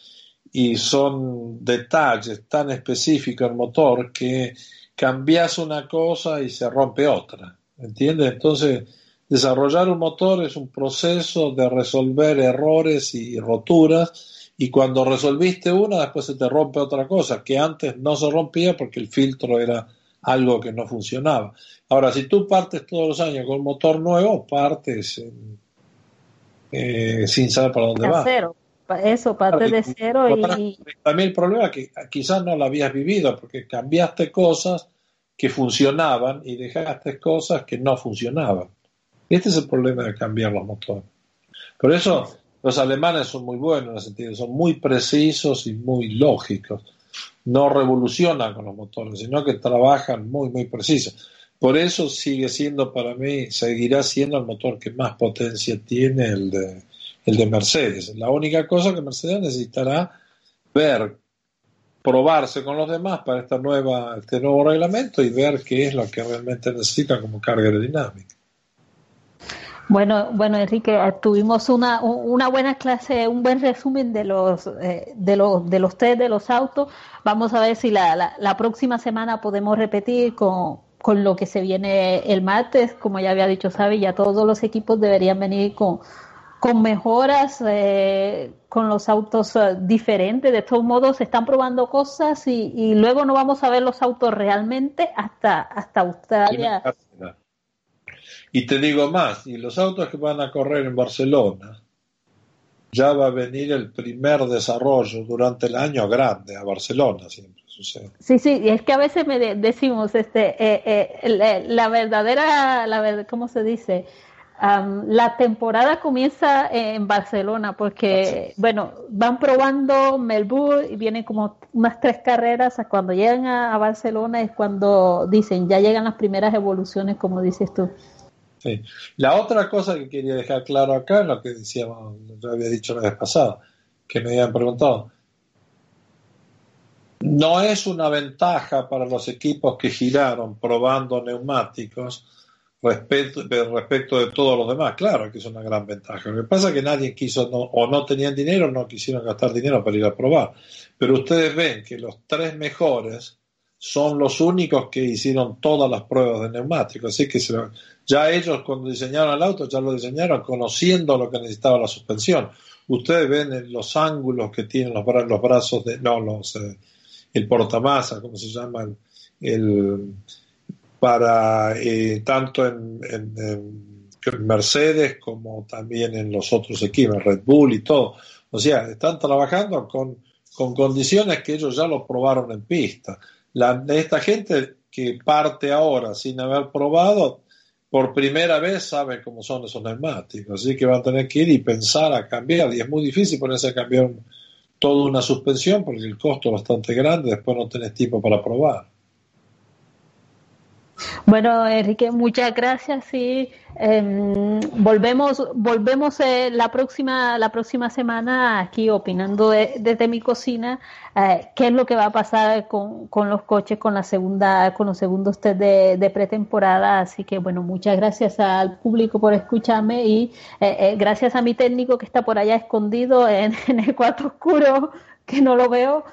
y son detalles tan específicos del motor que cambias una cosa y se rompe otra, ¿entiendes? Entonces, desarrollar un motor es un proceso de resolver errores y roturas y cuando resolviste una, después se te rompe otra cosa, que antes no se rompía porque el filtro era algo que no funcionaba. Ahora, si tú partes todos los años con un motor nuevo, partes eh, sin saber para dónde va. Cero. Eso, parte de cero y... También el problema es que quizás no lo habías vivido porque cambiaste cosas que funcionaban y dejaste cosas que no funcionaban. Este es el problema de cambiar los motores. Por eso los alemanes son muy buenos en ese sentido, son muy precisos y muy lógicos. No revolucionan con los motores, sino que trabajan muy, muy precisos. Por eso sigue siendo para mí, seguirá siendo el motor que más potencia tiene el de, el de Mercedes. La única cosa que Mercedes necesitará ver, probarse con los demás para esta nueva, este nuevo reglamento y ver qué es lo que realmente necesita como carga aerodinámica. Bueno, bueno, Enrique, tuvimos una, una buena clase, un buen resumen de los, eh, de los, de los test de los autos. Vamos a ver si la, la, la próxima semana podemos repetir con, con, lo que se viene el martes. Como ya había dicho Sabi, ya todos los equipos deberían venir con, con mejoras, eh, con los autos uh, diferentes. De todos modos, se están probando cosas y, y, luego no vamos a ver los autos realmente hasta, hasta Australia. Y te digo más, y los autos que van a correr en Barcelona, ya va a venir el primer desarrollo durante el año grande a Barcelona, siempre sucede. Sí, sí, y es que a veces me de decimos, este, eh, eh, la, la, verdadera, la verdad, ¿cómo se dice? Um, la temporada comienza en Barcelona porque, bueno, van probando Melbourne y vienen como unas tres carreras. Cuando llegan a, a Barcelona es cuando dicen, ya llegan las primeras evoluciones, como dices tú. La otra cosa que quería dejar claro acá, lo que decíamos, yo había dicho la vez pasada, que me habían preguntado, no es una ventaja para los equipos que giraron probando neumáticos respecto, respecto de todos los demás. Claro que es una gran ventaja. Lo que pasa es que nadie quiso o no tenían dinero no quisieron gastar dinero para ir a probar. Pero ustedes ven que los tres mejores son los únicos que hicieron todas las pruebas de neumáticos. Así que ya ellos cuando diseñaron el auto ya lo diseñaron conociendo lo que necesitaba la suspensión. Ustedes ven los ángulos que tienen los, los brazos de, no, los, eh, el portamasa, como se llama, el, para eh, tanto en, Mercedes como también en los otros equipos, Red Bull y todo. O sea, están trabajando con, con condiciones que ellos ya lo probaron en pista. La, esta gente que parte ahora sin haber probado, por primera vez sabe cómo son esos neumáticos, así que van a tener que ir y pensar a cambiar, y es muy difícil ponerse a cambiar toda una suspensión porque el costo es bastante grande, después no tenés tiempo para probar. Bueno, Enrique, muchas gracias y em, volvemos, volvemos eh, la próxima, la próxima semana aquí opinando desde mi cocina eh, qué es lo que va a pasar con, con, los coches con la segunda, con los segundos test de, pretemporada. Así que bueno, muchas gracias al público por escucharme y eh, gracias a mi técnico que está por allá escondido en el cuarto oscuro que no lo veo.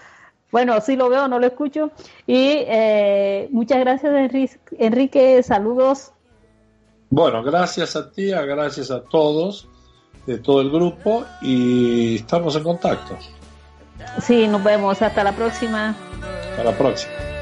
Bueno, sí lo veo, no lo escucho. Y eh, muchas gracias, Enrique. Saludos. Bueno, gracias a ti, gracias a todos de todo el grupo y estamos en contacto. Sí, nos vemos. Hasta la próxima. Hasta la próxima.